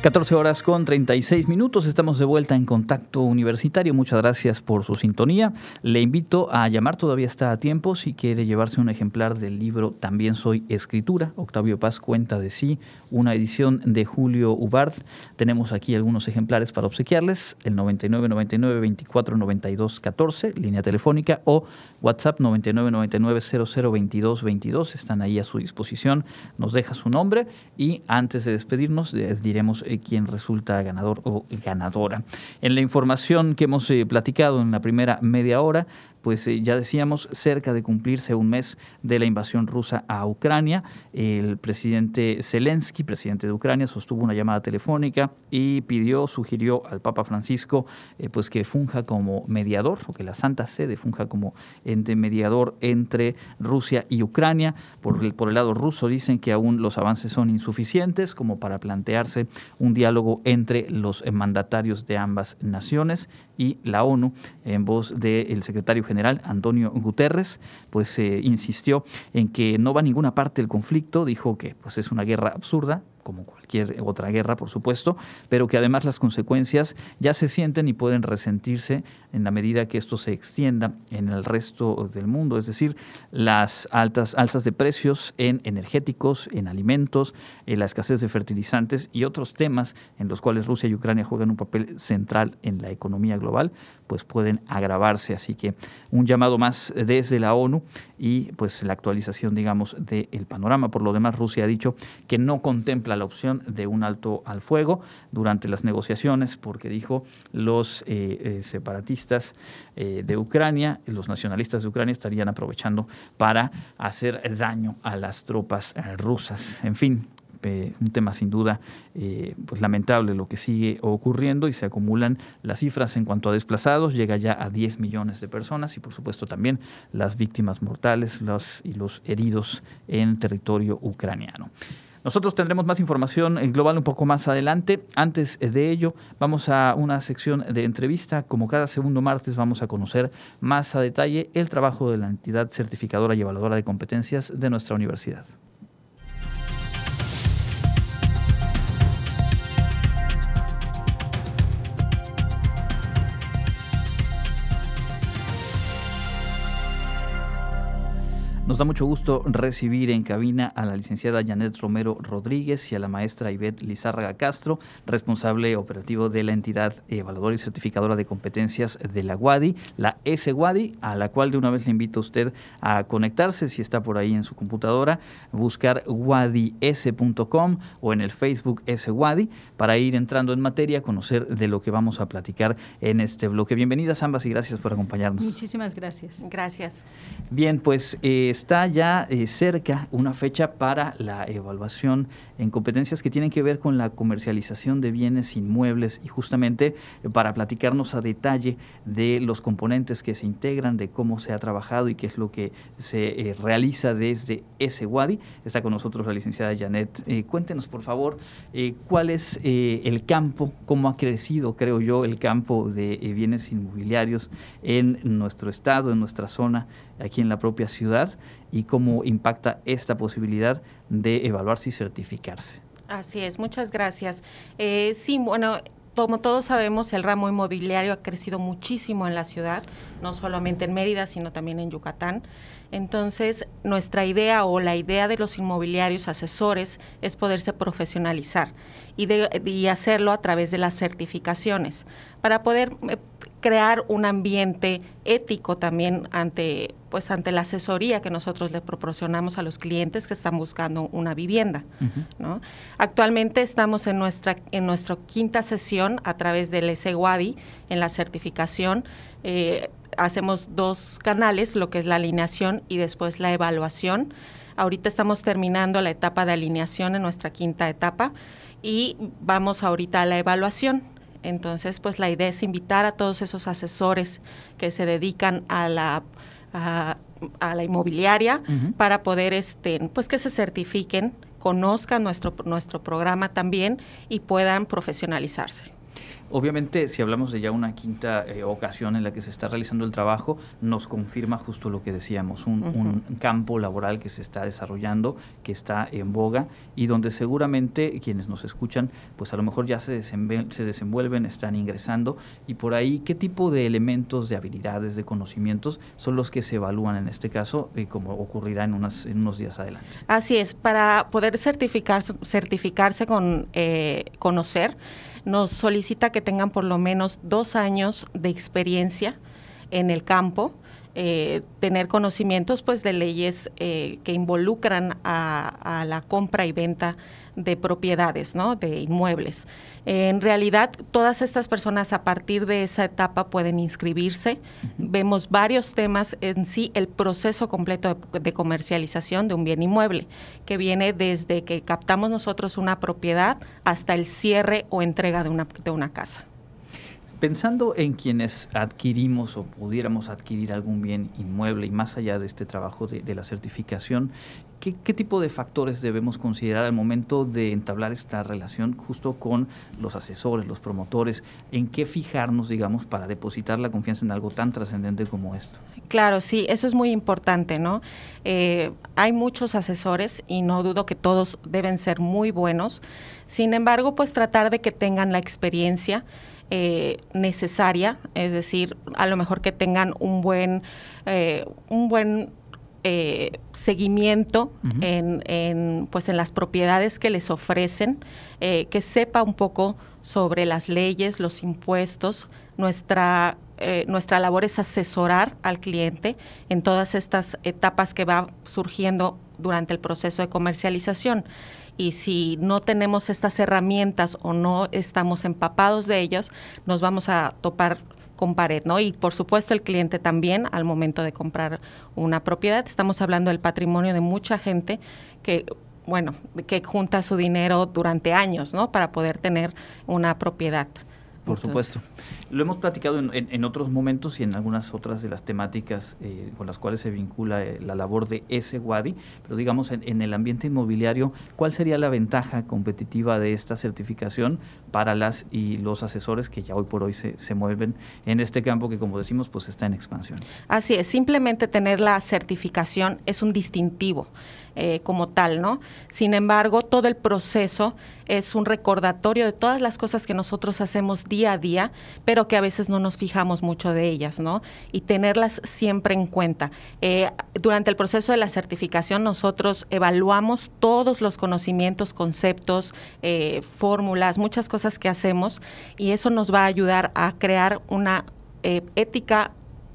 A: 14 horas con 36 minutos, estamos de vuelta en Contacto Universitario. Muchas gracias por su sintonía. Le invito a llamar, todavía está a tiempo, si quiere llevarse un ejemplar del libro También soy escritura. Octavio Paz cuenta de sí, una edición de Julio Ubard. Tenemos aquí algunos ejemplares para obsequiarles, el 9999 24 92 14, línea telefónica, o WhatsApp 9999 0022 22. Están ahí a su disposición. Nos deja su nombre y antes de despedirnos eh, diremos eh, quién resulta ganador o ganadora. En la información que hemos eh, platicado en la primera media hora, pues eh, ya decíamos, cerca de cumplirse un mes de la invasión rusa a Ucrania. El presidente Zelensky, presidente de Ucrania, sostuvo una llamada telefónica y pidió, sugirió al Papa Francisco eh, pues que funja como mediador, o que la Santa Sede funja como ente mediador entre Rusia y Ucrania. Por el, por el lado ruso dicen que aún los avances son insuficientes como para plantearse un diálogo entre los mandatarios de ambas naciones y la ONU, en voz del secretario general Antonio Guterres, pues eh, insistió en que no va a ninguna parte el conflicto, dijo que pues es una guerra absurda, como cualquier otra guerra, por supuesto, pero que además las consecuencias ya se sienten y pueden resentirse en la medida que esto se extienda en el resto del mundo, es decir, las altas alzas de precios en energéticos, en alimentos, en la escasez de fertilizantes y otros temas en los cuales Rusia y Ucrania juegan un papel central en la economía global, pues pueden agravarse, así que un llamado más desde la ONU y pues la actualización, digamos, del panorama. Por lo demás, Rusia ha dicho que no contempla la opción de un alto al fuego durante las negociaciones, porque dijo los eh, eh, separatistas eh, de Ucrania, los nacionalistas de Ucrania estarían aprovechando para hacer daño a las tropas rusas. En fin, un tema sin duda pues lamentable lo que sigue ocurriendo y se acumulan las cifras en cuanto a desplazados, llega ya a 10 millones de personas y por supuesto también las víctimas mortales y los heridos en territorio ucraniano. Nosotros tendremos más información global un poco más adelante. Antes de ello, vamos a una sección de entrevista. Como cada segundo martes, vamos a conocer más a detalle el trabajo de la entidad certificadora y evaluadora de competencias de nuestra universidad. Nos da mucho gusto recibir en cabina a la licenciada Janet Romero Rodríguez y a la maestra Ivette Lizárraga Castro, responsable operativo de la entidad evaluadora y certificadora de competencias de la WADI, la S-WADI, a la cual de una vez le invito a usted a conectarse si está por ahí en su computadora, buscar wadis.com o en el Facebook S-WADI para ir entrando en materia, conocer de lo que vamos a platicar en este bloque. Bienvenidas ambas y gracias por acompañarnos.
K: Muchísimas gracias.
F: Gracias.
A: Bien, pues eh, está ya eh, cerca una fecha para la evaluación en competencias que tienen que ver con la comercialización de bienes inmuebles y justamente eh, para platicarnos a detalle de los componentes que se integran, de cómo se ha trabajado y qué es lo que se realiza desde ese WADI. Está con nosotros la licenciada Janet. cuéntenos, por favor, cuál es el campo, cómo ha crecido, creo yo, el campo de bienes inmobiliarios en nuestro estado, en nuestra zona, aquí en la propia ciudad y cómo impacta esta posibilidad de evaluarse y certificarse.
K: Así es, muchas gracias. Eh, sí, bueno, como todos sabemos, el ramo inmobiliario ha crecido muchísimo en la ciudad, no solamente en Mérida, sino también en Yucatán. Entonces, nuestra idea o la idea de los inmobiliarios asesores es poderse profesionalizar y, de, y hacerlo a través de las certificaciones para poder eh, crear un ambiente ético también ante pues ante la asesoría que nosotros le proporcionamos a los clientes que están buscando una vivienda. ¿no? Actualmente estamos en nuestra en nuestra quinta sesión a través del SEGUADI en la certificación. Eh, hacemos dos canales, lo que es la alineación y después la evaluación. Ahorita estamos terminando la etapa de alineación en nuestra quinta etapa y vamos ahorita a la evaluación. Entonces, pues la idea es invitar a todos esos asesores que se dedican a la a, la inmobiliaria para poder este pues que se certifiquen, conozcan nuestro nuestro programa también y puedan profesionalizarse.
A: Obviamente, si hablamos de ya una quinta eh, ocasión en la que se está realizando el trabajo, nos confirma justo lo que decíamos, un, un, campo laboral que se está desarrollando, que está en boga y donde seguramente quienes nos escuchan, pues a lo mejor ya se, desenvuelven, se desenvuelven están ingresando y por ahí, ¿qué tipo de elementos, de habilidades, de conocimientos son los que se evalúan en este caso y como ocurrirá en, unas, en unos días adelante?
K: Así es, para poder certificar, certificarse con eh, conocer, nos solicita que tengan por lo menos dos años de experiencia en el campo, eh, tener conocimientos pues de leyes eh, que involucran a, la compra y venta de propiedades, ¿no? de inmuebles. en realidad, todas estas personas a partir de esa etapa pueden inscribirse. Vemos varios temas en sí, el proceso completo de, comercialización de un bien inmueble, que viene desde que captamos nosotros una propiedad hasta el cierre o entrega de una, de una casa.
A: Pensando en quienes adquirimos o pudiéramos adquirir algún bien inmueble y más allá de este trabajo de, la certificación, ¿qué, tipo de factores debemos considerar al momento de entablar esta relación justo con los asesores, los promotores? ¿En qué fijarnos, digamos, para depositar la confianza en algo tan trascendente como esto?
K: Claro, sí, eso es muy importante, ¿no? Eh, hay muchos asesores y no dudo que todos deben ser muy buenos. Sin embargo, pues tratar de que tengan la experiencia eh, necesaria, es decir, a lo mejor que tengan un buen, eh, un buen eh, seguimiento en, pues en las propiedades que les ofrecen, que sepa un poco sobre las leyes, los impuestos. Nuestra, nuestra labor es asesorar al cliente en todas estas etapas que va surgiendo durante el proceso de comercialización y si no tenemos estas herramientas o no estamos empapados de ellas, nos vamos a topar con pared, ¿no? Y por supuesto el cliente también al momento de comprar una propiedad. Estamos hablando del patrimonio de mucha gente que bueno, que junta su dinero durante años, ¿no? Para poder tener una propiedad.
A: Por supuesto. Lo hemos platicado en, otros momentos y en algunas otras de las temáticas eh, con las cuales se vincula eh, la labor de ese WADI, pero digamos en, el ambiente inmobiliario, ¿cuál sería la ventaja competitiva de esta certificación para las y los asesores que ya hoy por hoy se, se mueven en este campo que como decimos pues está en expansión?
K: Así es, simplemente tener la certificación es un distintivo. Eh, como tal, ¿no? Sin embargo, todo el proceso es un recordatorio de todas las cosas que nosotros hacemos día a día, pero que a veces no nos fijamos mucho de ellas, ¿no? Y tenerlas siempre en cuenta. Eh, durante el proceso de la certificación, nosotros evaluamos todos los conocimientos, conceptos, eh, fórmulas, muchas cosas que hacemos, y eso nos va a ayudar a crear una ética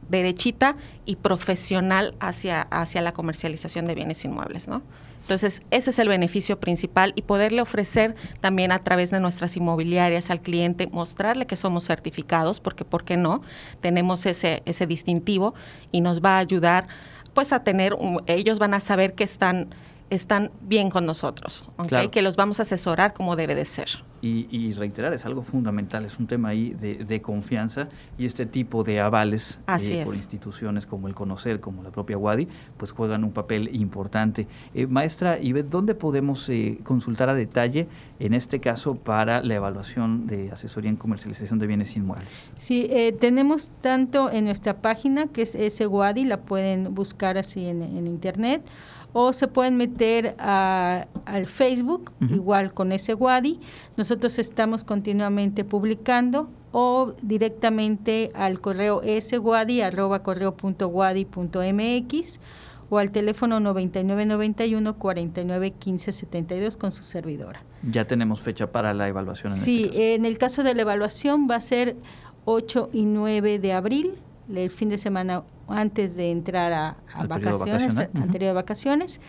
K: derechita y profesional hacia, hacia la comercialización de bienes inmuebles, ¿no? Entonces, ese es el beneficio principal y poderle ofrecer también a través de nuestras inmobiliarias al cliente, mostrarle que somos certificados, porque ¿por qué no? Tenemos ese, ese distintivo y nos va a ayudar pues a tener, ellos van a saber que están están bien con nosotros, que los vamos a asesorar como debe de ser.
A: Y, reiterar, es algo fundamental, es un tema ahí de, confianza y este tipo de avales eh, por instituciones como el Conocer, como la propia WADI, pues juegan un papel importante. Eh, maestra Ivette, ¿dónde podemos eh, consultar a detalle, en este caso, para la evaluación de asesoría en comercialización de bienes inmuebles?
L: Sí, tenemos tanto en nuestra página, que es SWADI, la pueden buscar así en, en internet, o se pueden meter al Facebook, igual con ese Wadi. Nosotros estamos continuamente publicando o directamente al correo swadi arroba correo punto punto mx o al teléfono 9991 49 15 72 con su servidora.
A: Ya tenemos fecha para la evaluación. En
L: sí, este en el caso de la evaluación va a ser 8 y 9 de abril, el fin de semana antes de entrar a, vacaciones, anterior de vacaciones.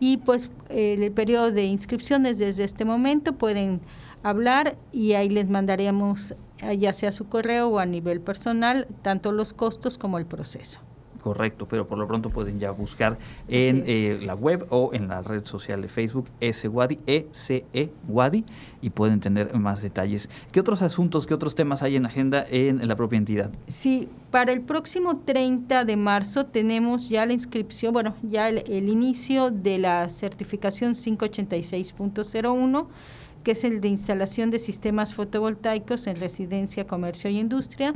L: Y pues el periodo de inscripciones desde este momento pueden hablar y ahí les mandaremos ya sea su correo o a nivel personal tanto los costos como el proceso.
A: Correcto, pero por lo pronto pueden ya buscar en eh, la web o en la red social de Facebook SWADI, ECE Wadi, y pueden tener más detalles. ¿Qué otros asuntos, qué otros temas hay en agenda en, la propia entidad?
L: Sí, para el próximo 30 de marzo tenemos ya la inscripción, bueno, ya el, el inicio de la certificación 586.01 que es el de instalación de sistemas fotovoltaicos en residencia, comercio y industria.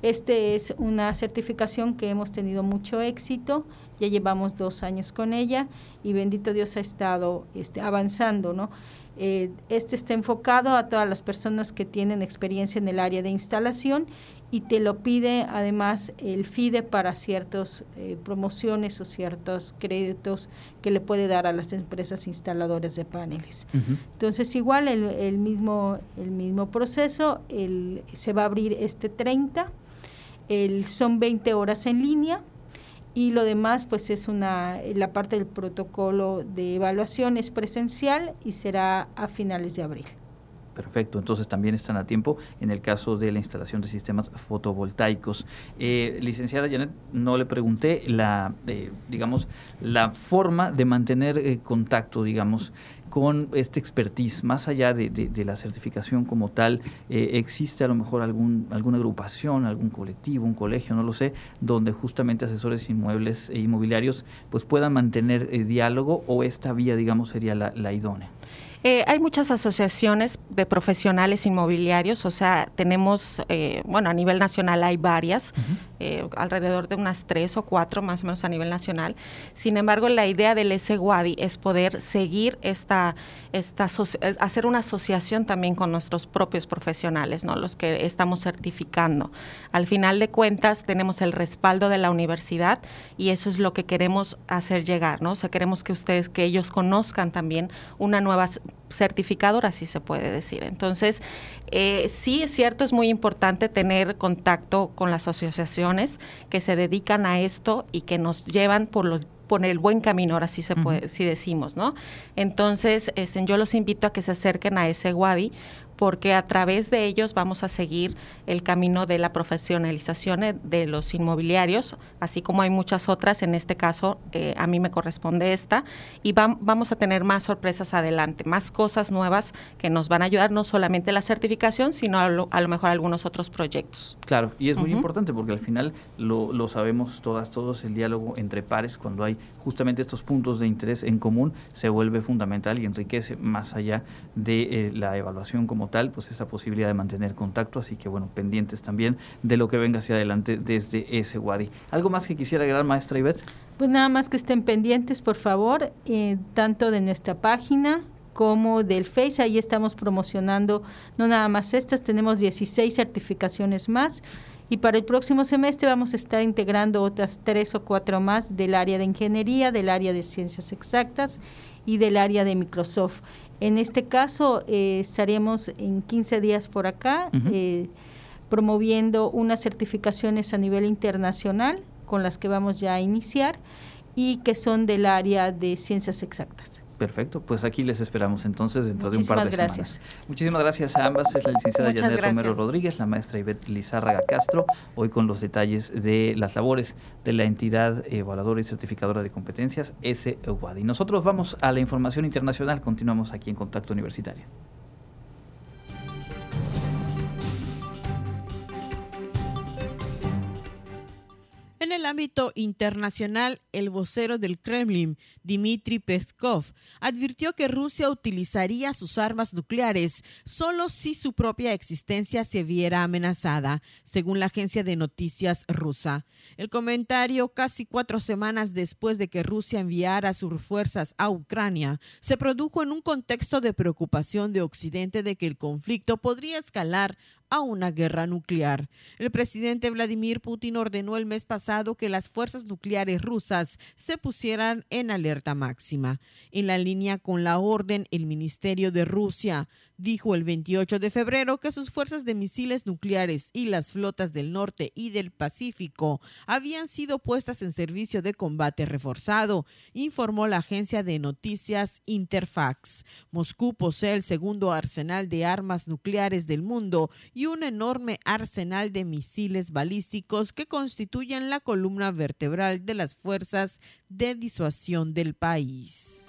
L: Este es una certificación que hemos tenido mucho éxito, ya llevamos dos años con ella y bendito Dios ha estado este, avanzando, ¿no? Eh, este está enfocado a todas las personas que tienen experiencia en el área de instalación y te lo pide además el FIDE para ciertas eh, promociones o ciertos créditos que le puede dar a las empresas instaladoras de paneles. Entonces igual el, mismo, el mismo proceso, el, se va a abrir este 30, el, son 20 horas en línea y lo demás pues es una la parte del protocolo de evaluación es presencial y será a finales de abril.
A: Perfecto, entonces también están a tiempo en el caso de la instalación de sistemas fotovoltaicos. Eh, licenciada Janet, no le pregunté la, eh, digamos, la forma de mantener eh, contacto, digamos, con este expertise, más allá de, la certificación como tal, existe a lo mejor algún, alguna agrupación, algún colectivo, un colegio, no lo sé, donde justamente asesores inmuebles e inmobiliarios pues puedan mantener diálogo o esta vía, digamos, sería la idónea.
K: Eh, hay muchas asociaciones de profesionales inmobiliarios, o sea, tenemos, eh, bueno, a nivel nacional hay varias, eh, alrededor de unas tres o cuatro más o menos a nivel nacional. Sin embargo, la idea del SWADI es poder seguir esta, esta hacer una asociación también con nuestros propios profesionales, ¿no? Los que estamos certificando. Al final de cuentas, tenemos el respaldo de la universidad y eso es lo que queremos hacer llegar, ¿no? O sea, queremos que ustedes, que ellos conozcan también una nueva certificador, así se puede decir. Entonces, eh, sí es cierto, es muy importante tener contacto con las asociaciones que se dedican a esto y que nos llevan por los por el buen camino, ahora sí se puede, si decimos, ¿no? Entonces, este, yo los invito a que se acerquen a ese WADI porque a través de ellos vamos a seguir el camino de la profesionalización de los inmobiliarios, así como hay muchas otras, en este caso eh, a mí me corresponde esta, y vamos a tener más sorpresas adelante, más cosas nuevas que nos van a ayudar, no solamente la certificación, sino a lo, mejor algunos otros proyectos.
A: Claro, y es muy importante porque al final lo, lo sabemos todas, todos, el diálogo entre pares, cuando hay justamente estos puntos de interés en común, se vuelve fundamental y enriquece más allá de eh, la evaluación como pues esa posibilidad de mantener contacto, así que bueno, pendientes también de lo que venga hacia adelante desde ese Wadi. ¿Algo más que quisiera agregar, maestra Ivette?
L: Pues nada más que estén pendientes, por favor, eh, tanto de nuestra página como del Face, ahí estamos promocionando no nada más estas, tenemos 16 certificaciones más y para el próximo semestre vamos a estar integrando otras tres o cuatro más del área de ingeniería, del área de ciencias exactas y del área de Microsoft. En este caso, eh, estaríamos en 15 días por acá eh, promoviendo unas certificaciones a nivel internacional con las que vamos ya a iniciar y que son del área de ciencias exactas.
A: Perfecto, pues aquí les esperamos entonces dentro de un par de semanas. Muchísimas gracias a ambas. Es la licenciada Janet Romero Rodríguez, la maestra Ivette Lizárraga Castro, hoy con los detalles de las labores de la entidad evaluadora y certificadora de competencias, SUAD. Y nosotros vamos a la información internacional, continuamos aquí en Contacto Universitario.
J: En el ámbito internacional, el vocero del Kremlin, Dmitry Peskov, advirtió que Rusia utilizaría sus armas nucleares solo si su propia existencia se viera amenazada, según la agencia de noticias rusa. El comentario, casi cuatro semanas después de que Rusia enviara sus fuerzas a Ucrania, se produjo en un contexto de preocupación de Occidente de que el conflicto podría escalar a una guerra nuclear. El presidente Vladimir Putin ordenó el mes pasado que las fuerzas nucleares rusas se pusieran en alerta máxima. En la línea con la orden, el Ministerio de Rusia dijo el 28 de febrero que sus fuerzas de misiles nucleares y las flotas del norte y del Pacífico habían sido puestas en servicio de combate reforzado, informó la agencia de noticias Interfax. Moscú posee el segundo arsenal de armas nucleares del mundo y un enorme arsenal de misiles balísticos que constituyen la columna vertebral de las fuerzas de disuasión del país.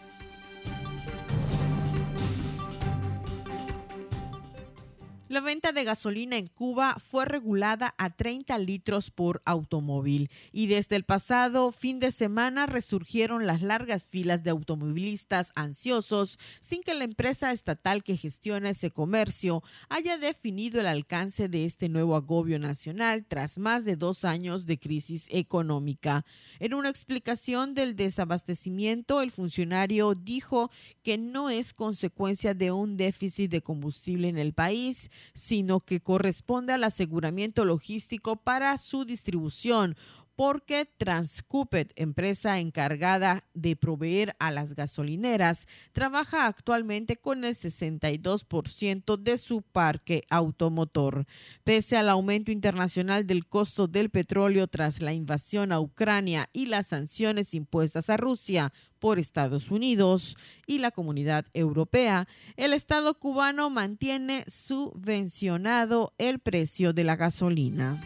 J: La venta de gasolina en Cuba fue regulada a 30 litros por automóvil y desde el pasado fin de semana resurgieron las largas filas de automovilistas ansiosos sin que la empresa estatal que gestiona ese comercio haya definido el alcance de este nuevo agobio nacional tras más de dos años de crisis económica. En una explicación del desabastecimiento, el funcionario dijo que no es consecuencia de un déficit de combustible en el país, sino que corresponde al aseguramiento logístico para su distribución porque Transcupet, empresa encargada de proveer a las gasolineras, trabaja actualmente con el 62% de su parque automotor. Pese al aumento internacional del costo del petróleo tras la invasión a Ucrania y las sanciones impuestas a Rusia por Estados Unidos y la comunidad europea, el Estado cubano mantiene subvencionado el precio de la gasolina.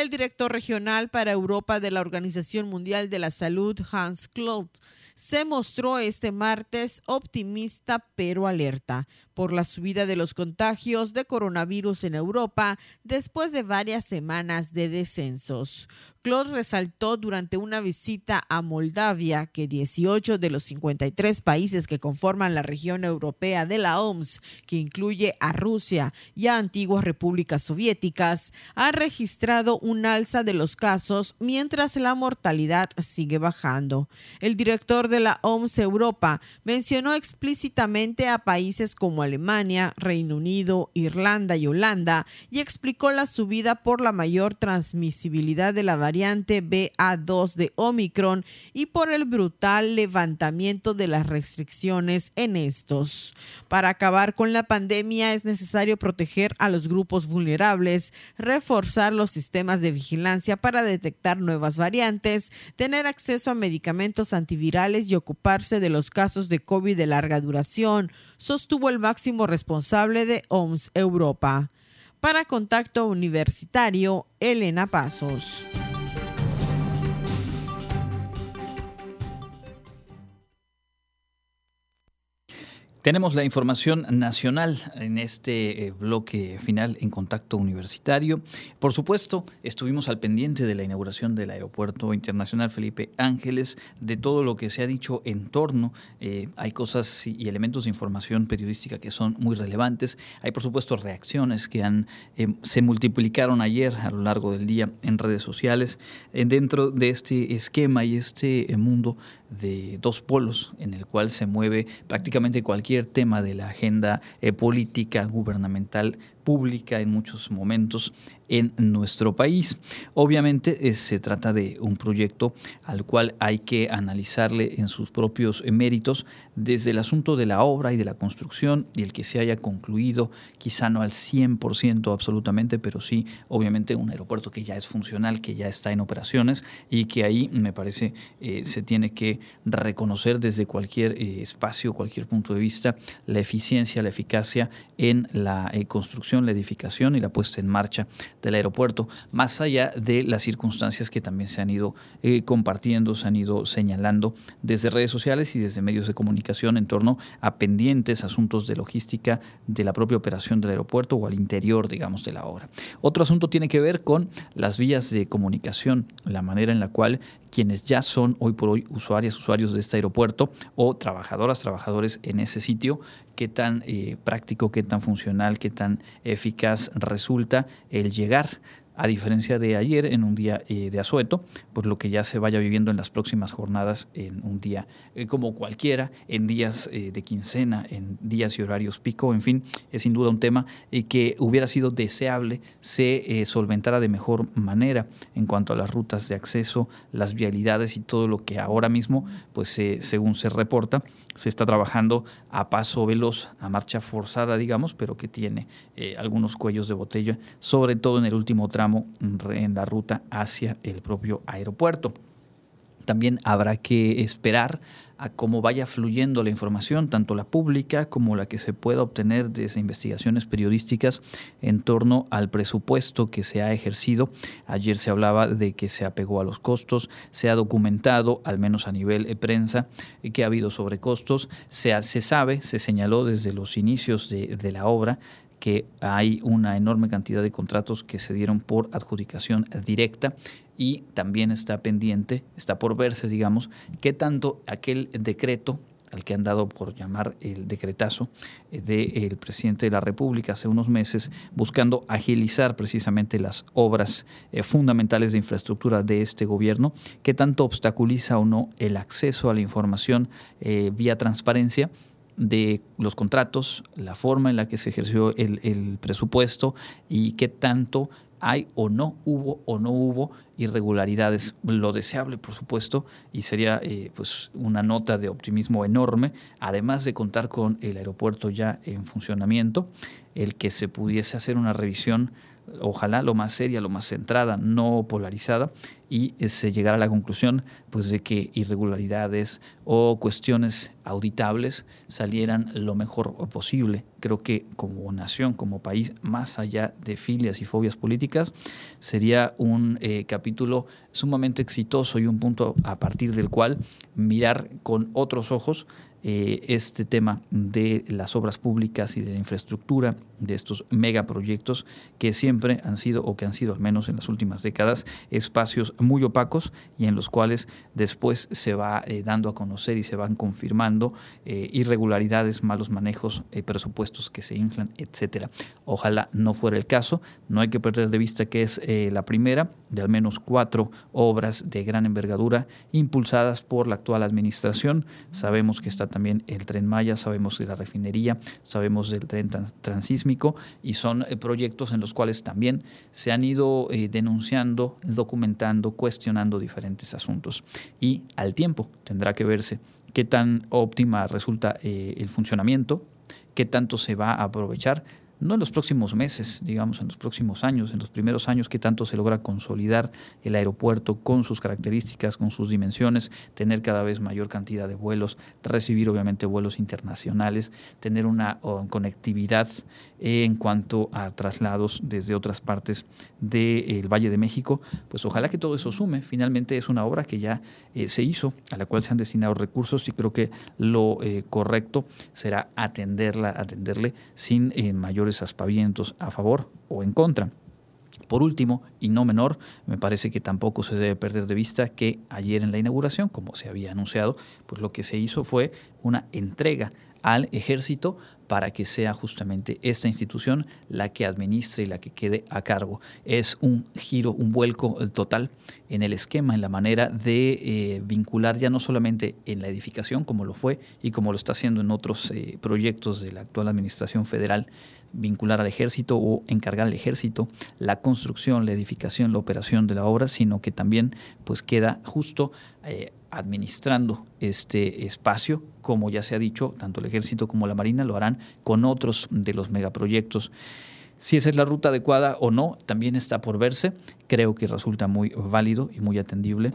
J: El director regional para Europa de la Organización Mundial de la Salud, Hans Klot, se mostró este martes optimista pero alerta por la subida de los contagios de coronavirus en Europa después de varias semanas de descensos. Claude resaltó durante una visita a Moldavia que 18 de los 53 países que conforman la región europea de la OMS, que incluye a Rusia y a antiguas repúblicas soviéticas, han registrado un alza de los casos mientras la mortalidad sigue bajando. El director de la OMS Europa mencionó explícitamente a países como Alemania, Reino Unido, Irlanda y Holanda y explicó la subida por la mayor transmisibilidad de la variante BA2 de Omicron y por el brutal levantamiento de las restricciones en estos. Para acabar con la pandemia es necesario proteger a los grupos vulnerables, reforzar los sistemas de vigilancia para detectar nuevas variantes, tener acceso a medicamentos antivirales y ocuparse de los casos de COVID de larga duración, sostuvo el máximo responsable de OMS Europa. Para Contacto Universitario, Elena Pasos.
A: Tenemos la información nacional en este eh, bloque final en contacto universitario. Por supuesto, estuvimos al pendiente de la inauguración del Aeropuerto Internacional Felipe Ángeles, de todo lo que se ha dicho en torno. Eh, hay cosas y elementos de información periodística que son muy relevantes. Hay, por supuesto, reacciones que han, eh, se multiplicaron ayer a lo largo del día en redes sociales. dentro de este esquema y este mundo de dos polos en el cual se mueve prácticamente cualquier tema de la agenda eh, política gubernamental pública en muchos momentos en nuestro país. Obviamente eh, se trata de un proyecto al cual hay que analizarle en sus propios eh, méritos desde el asunto de la obra y de la construcción y el que se haya concluido, quizá no al 100% absolutamente, pero sí obviamente un aeropuerto que ya es funcional, que ya está en operaciones y que ahí me parece eh, se tiene que reconocer desde cualquier espacio, cualquier punto de vista, la eficiencia, la eficacia en la construcción, la edificación y la puesta en marcha del aeropuerto, más allá de las circunstancias que también se han ido eh, compartiendo, se han ido señalando desde redes sociales y desde medios de comunicación en torno a pendientes asuntos de logística de la propia operación del aeropuerto o al interior, digamos, de la obra. Otro asunto tiene que ver con las vías de comunicación, la manera en la cual quienes ya son hoy por hoy usuarias, usuarios de este aeropuerto o trabajadoras, trabajadores en ese sitio, qué tan eh, práctico, qué tan funcional, qué tan eficaz resulta el llegar. A diferencia de ayer en un día eh, de asueto, por lo que ya se vaya viviendo en las próximas jornadas en un día eh, como cualquiera, en días eh, de quincena, en días y horarios pico, en fin, es sin duda un tema que hubiera sido deseable se solventara de mejor manera en cuanto a las rutas de acceso, las vialidades y todo lo que ahora mismo, pues según se reporta, se está trabajando a paso veloz, a marcha forzada, digamos, pero que tiene algunos cuellos de botella, sobre todo en el último tramo en la ruta hacia el propio aeropuerto. También habrá que esperar a cómo vaya fluyendo la información, tanto la pública como la que se pueda obtener desde investigaciones periodísticas en torno al presupuesto que se ha ejercido. Ayer se hablaba de que se apegó a los costos, se ha documentado, al menos a nivel de prensa, que ha habido sobrecostos, se, se sabe, se señaló desde los inicios de, de la obra que hay una enorme cantidad de contratos que se dieron por adjudicación directa y también está pendiente, está por verse, digamos, qué tanto aquel decreto al que han dado por llamar el decretazo eh, del presidente de la República hace unos meses, buscando agilizar precisamente las obras eh, fundamentales de infraestructura de este gobierno, qué tanto obstaculiza o no el acceso a la información eh, vía transparencia de los contratos, la forma en la que se ejerció el, el presupuesto y qué tanto hay o no hubo o no hubo irregularidades. Lo deseable, por supuesto, y sería eh, pues una nota de optimismo enorme, además de contar con el aeropuerto ya en funcionamiento, el que se pudiese hacer una revisión ojalá lo más seria, lo más centrada, no polarizada, y se llegara a la conclusión pues, de que irregularidades o cuestiones auditables salieran lo mejor posible. Creo que como nación, como país, más allá de filias y fobias políticas, sería un eh, capítulo sumamente exitoso y un punto a partir del cual mirar con otros ojos eh, este tema de las obras públicas y de la infraestructura, de estos megaproyectos que siempre han sido, o que han sido al menos en las últimas décadas, espacios muy opacos y en los cuales después se va eh, dando a conocer y se van confirmando eh, irregularidades, malos manejos, presupuestos que se inflan, etcétera. Ojalá no fuera el caso, no hay que perder de vista que es la primera de al menos cuatro obras de gran envergadura impulsadas por la actual administración. Sabemos que está también el tren Maya, sabemos de la refinería, sabemos del tren transísmico y son eh, proyectos en los cuales también se han ido eh, denunciando, documentando, cuestionando diferentes asuntos. Y al tiempo tendrá que verse qué tan óptima resulta eh, el funcionamiento, qué tanto se va a aprovechar no en los próximos meses, digamos, en los próximos años, en los primeros años que tanto se logra consolidar el aeropuerto con sus características, con sus dimensiones, tener cada vez mayor cantidad de vuelos, recibir obviamente vuelos internacionales, tener una conectividad en cuanto a traslados desde otras partes del Valle de México, pues ojalá que todo eso sume. Finalmente es una obra que ya eh, se hizo, a la cual se han destinado recursos y creo que lo eh, correcto será atenderla, atenderle sin eh, mayores aspavientos a favor o en contra. Por último, y no menor, me parece que tampoco se debe perder de vista que ayer en la inauguración, como se había anunciado, pues lo que se hizo fue una entrega al ejército para que sea justamente esta institución la que administre y la que quede a cargo. Es un giro, un vuelco total en el esquema, en la manera de eh, vincular ya no solamente en la edificación, como lo fue y como lo está haciendo en otros eh, proyectos de la actual administración federal, vincular al ejército o encargar al ejército la construcción, la edificación, la operación de la obra, sino que también pues queda justo eh, administrando este espacio, como ya se ha dicho, tanto el ejército como la marina lo harán con otros de los megaproyectos. Si esa es la ruta adecuada o no, también está por verse. Creo que resulta muy válido y muy atendible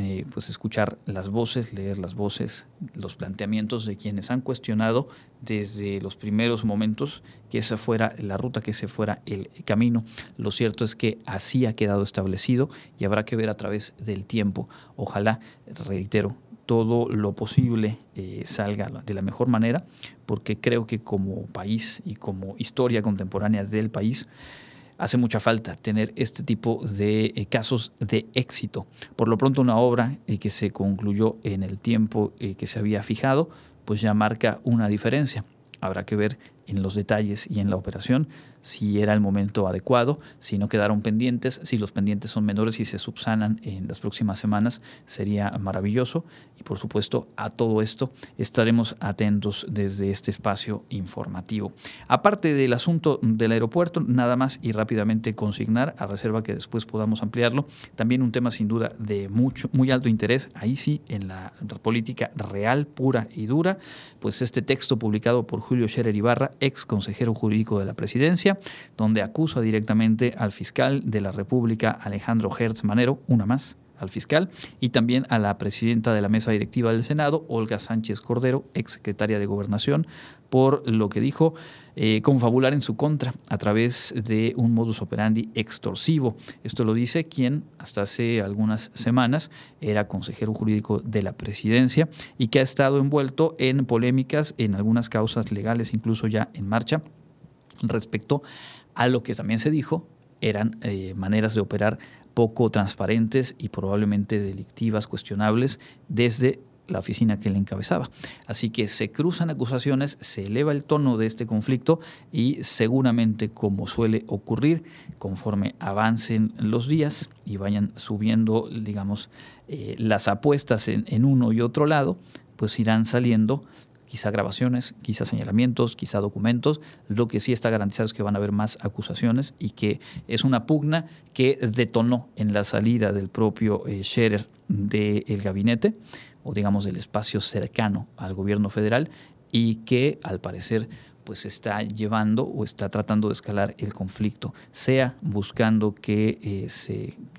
A: eh, pues escuchar las voces, leer las voces, los planteamientos de quienes han cuestionado desde los primeros momentos que esa fuera la ruta, que ese fuera el camino. Lo cierto es que así ha quedado establecido y habrá que ver a través del tiempo. Ojalá, reitero, todo lo posible eh, salga de la mejor manera, porque creo que como país y como historia contemporánea del país, hace mucha falta tener este tipo de eh, casos de éxito. Por lo pronto una obra eh, que se concluyó en el tiempo eh, que se había fijado, pues ya marca una diferencia. Habrá que ver en los detalles y en la operación si era el momento adecuado, si no quedaron pendientes, si los pendientes son menores y se subsanan en las próximas semanas, sería maravilloso. Y por supuesto, a todo esto estaremos atentos desde este espacio informativo. Aparte del asunto del aeropuerto, nada más y rápidamente consignar, a reserva que después podamos ampliarlo, también un tema sin duda de mucho, muy alto interés, ahí sí, en la política real, pura y dura, pues este texto publicado por Julio Scherer Ibarra, ex consejero jurídico de la presidencia, donde acusa directamente al fiscal de la República, Alejandro Hertz Manero, una más, al fiscal, y también a la presidenta de la mesa directiva del Senado, Olga Sánchez Cordero, ex secretaria de Gobernación, por lo que dijo eh, confabular en su contra a través de un modus operandi extorsivo. Esto lo dice quien hasta hace algunas semanas era consejero jurídico de la presidencia y que ha estado envuelto en polémicas, en algunas causas legales incluso ya en marcha, respecto a lo que también se dijo eran eh, maneras de operar poco transparentes y probablemente delictivas, cuestionables, desde la oficina que le encabezaba. Así que se cruzan acusaciones, se eleva el tono de este conflicto y seguramente, como suele ocurrir, conforme avancen los días y vayan subiendo, digamos, eh, las apuestas en, en uno y otro lado, pues irán saliendo quizá grabaciones, quizá señalamientos, quizá documentos. Lo que sí está garantizado es que van a haber más acusaciones y que es una pugna que detonó en la salida del propio eh, Scherer del gabinete o digamos del espacio cercano al gobierno federal y que al parecer pues está llevando o está tratando de escalar el conflicto, sea buscando que eh, se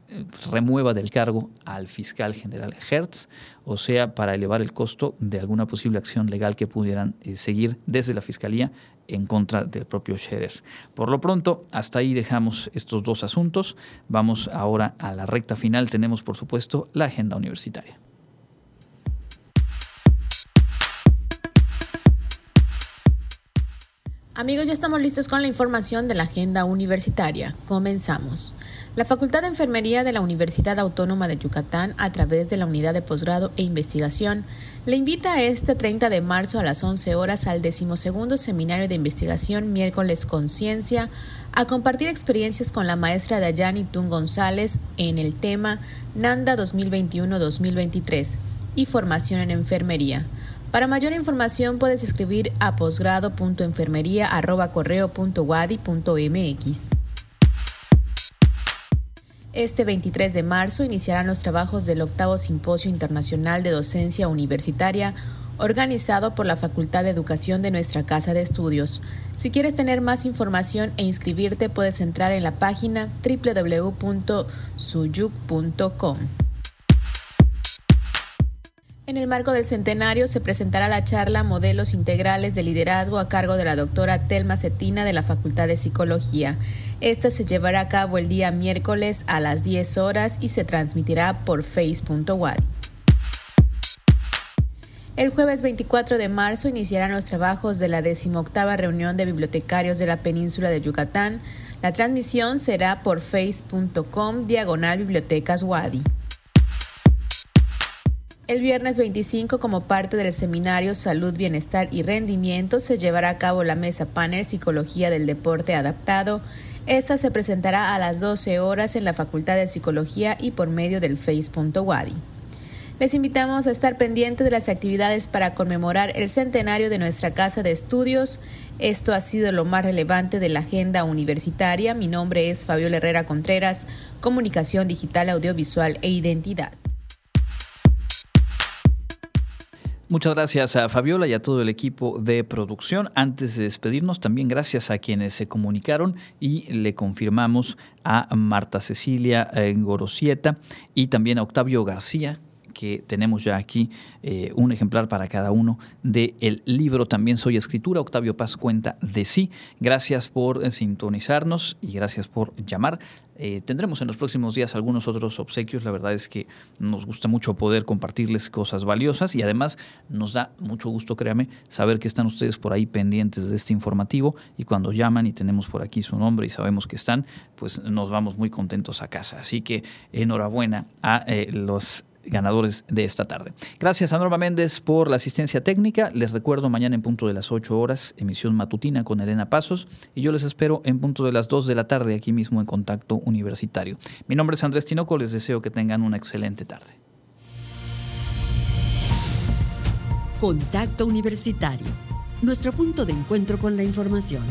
A: eh, remueva del cargo al fiscal general Hertz, o sea, para elevar el costo de alguna posible acción legal que pudieran eh, seguir desde la fiscalía en contra del propio Scherer. Por lo pronto, hasta ahí dejamos estos dos asuntos. Vamos ahora a la recta final. Tenemos, por supuesto, la agenda universitaria.
M: Amigos, ya estamos listos con la información de la agenda universitaria. Comenzamos. La Facultad de Enfermería de la Universidad Autónoma de Yucatán, a través de la Unidad de Posgrado e Investigación, le invita este 30 de marzo a las 11 horas al decimosegundo Seminario de Investigación Miércoles Conciencia a compartir experiencias con la maestra Dayani Tun González en el tema NANDA 2021-2023 y formación en enfermería. Para mayor información puedes escribir a posgrado.enfermería.correo.wadi.mx. Este 23 de marzo iniciarán los trabajos del octavo Simposio Internacional de Docencia Universitaria organizado por la Facultad de Educación de nuestra Casa de Estudios. Si quieres tener más información e inscribirte puedes entrar en la página www.suyuk.com. En el marco del centenario se presentará la charla Modelos Integrales de Liderazgo a cargo de la doctora Telma Cetina de la Facultad de Psicología. Esta se llevará a cabo el día miércoles a las 10 horas y se transmitirá por face.wad. El jueves 24 de marzo iniciarán los trabajos de la 18 reunión de bibliotecarios de la península de Yucatán. La transmisión será por face.com diagonal bibliotecas Wadi. El viernes 25, como parte del seminario Salud, Bienestar y Rendimiento, se llevará a cabo la mesa panel Psicología del Deporte Adaptado. Esta se presentará a las 12 horas en la Facultad de Psicología y por medio del Face.wadi. Les invitamos a estar pendientes de las actividades para conmemorar el centenario de nuestra casa de estudios. Esto ha sido lo más relevante de la agenda universitaria. Mi nombre es Fabiola Herrera Contreras, Comunicación Digital, Audiovisual e Identidad.
A: Muchas gracias a Fabiola y a todo el equipo de producción. Antes de despedirnos, también gracias a quienes se comunicaron y le confirmamos a Marta Cecilia eh, Gorosieta y también a Octavio García, que tenemos ya aquí eh, un ejemplar para cada uno del libro También Soy Escritura. Octavio Paz cuenta de sí. Gracias por eh, sintonizarnos y gracias por llamar. Eh, tendremos en los próximos días algunos otros obsequios. La verdad es que nos gusta mucho poder compartirles cosas valiosas y además nos da mucho gusto, créame, saber que están ustedes por ahí pendientes de este informativo y cuando llaman y tenemos por aquí su nombre y sabemos que están, pues nos vamos muy contentos a casa. Así que enhorabuena a los ganadores de esta tarde. Gracias a Norma Méndez por la asistencia técnica. Les recuerdo mañana en punto de las 8 horas, emisión matutina con Elena Pasos. Y yo les espero en punto de las 2 de la tarde aquí mismo en Contacto Universitario. Mi nombre es Andrés Tinoco. Les deseo que tengan una excelente tarde.
B: Contacto Universitario. Nuestro punto de encuentro con la información.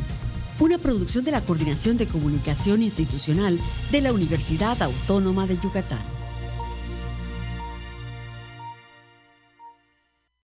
B: Una producción de la Coordinación de Comunicación Institucional de la Universidad Autónoma de Yucatán.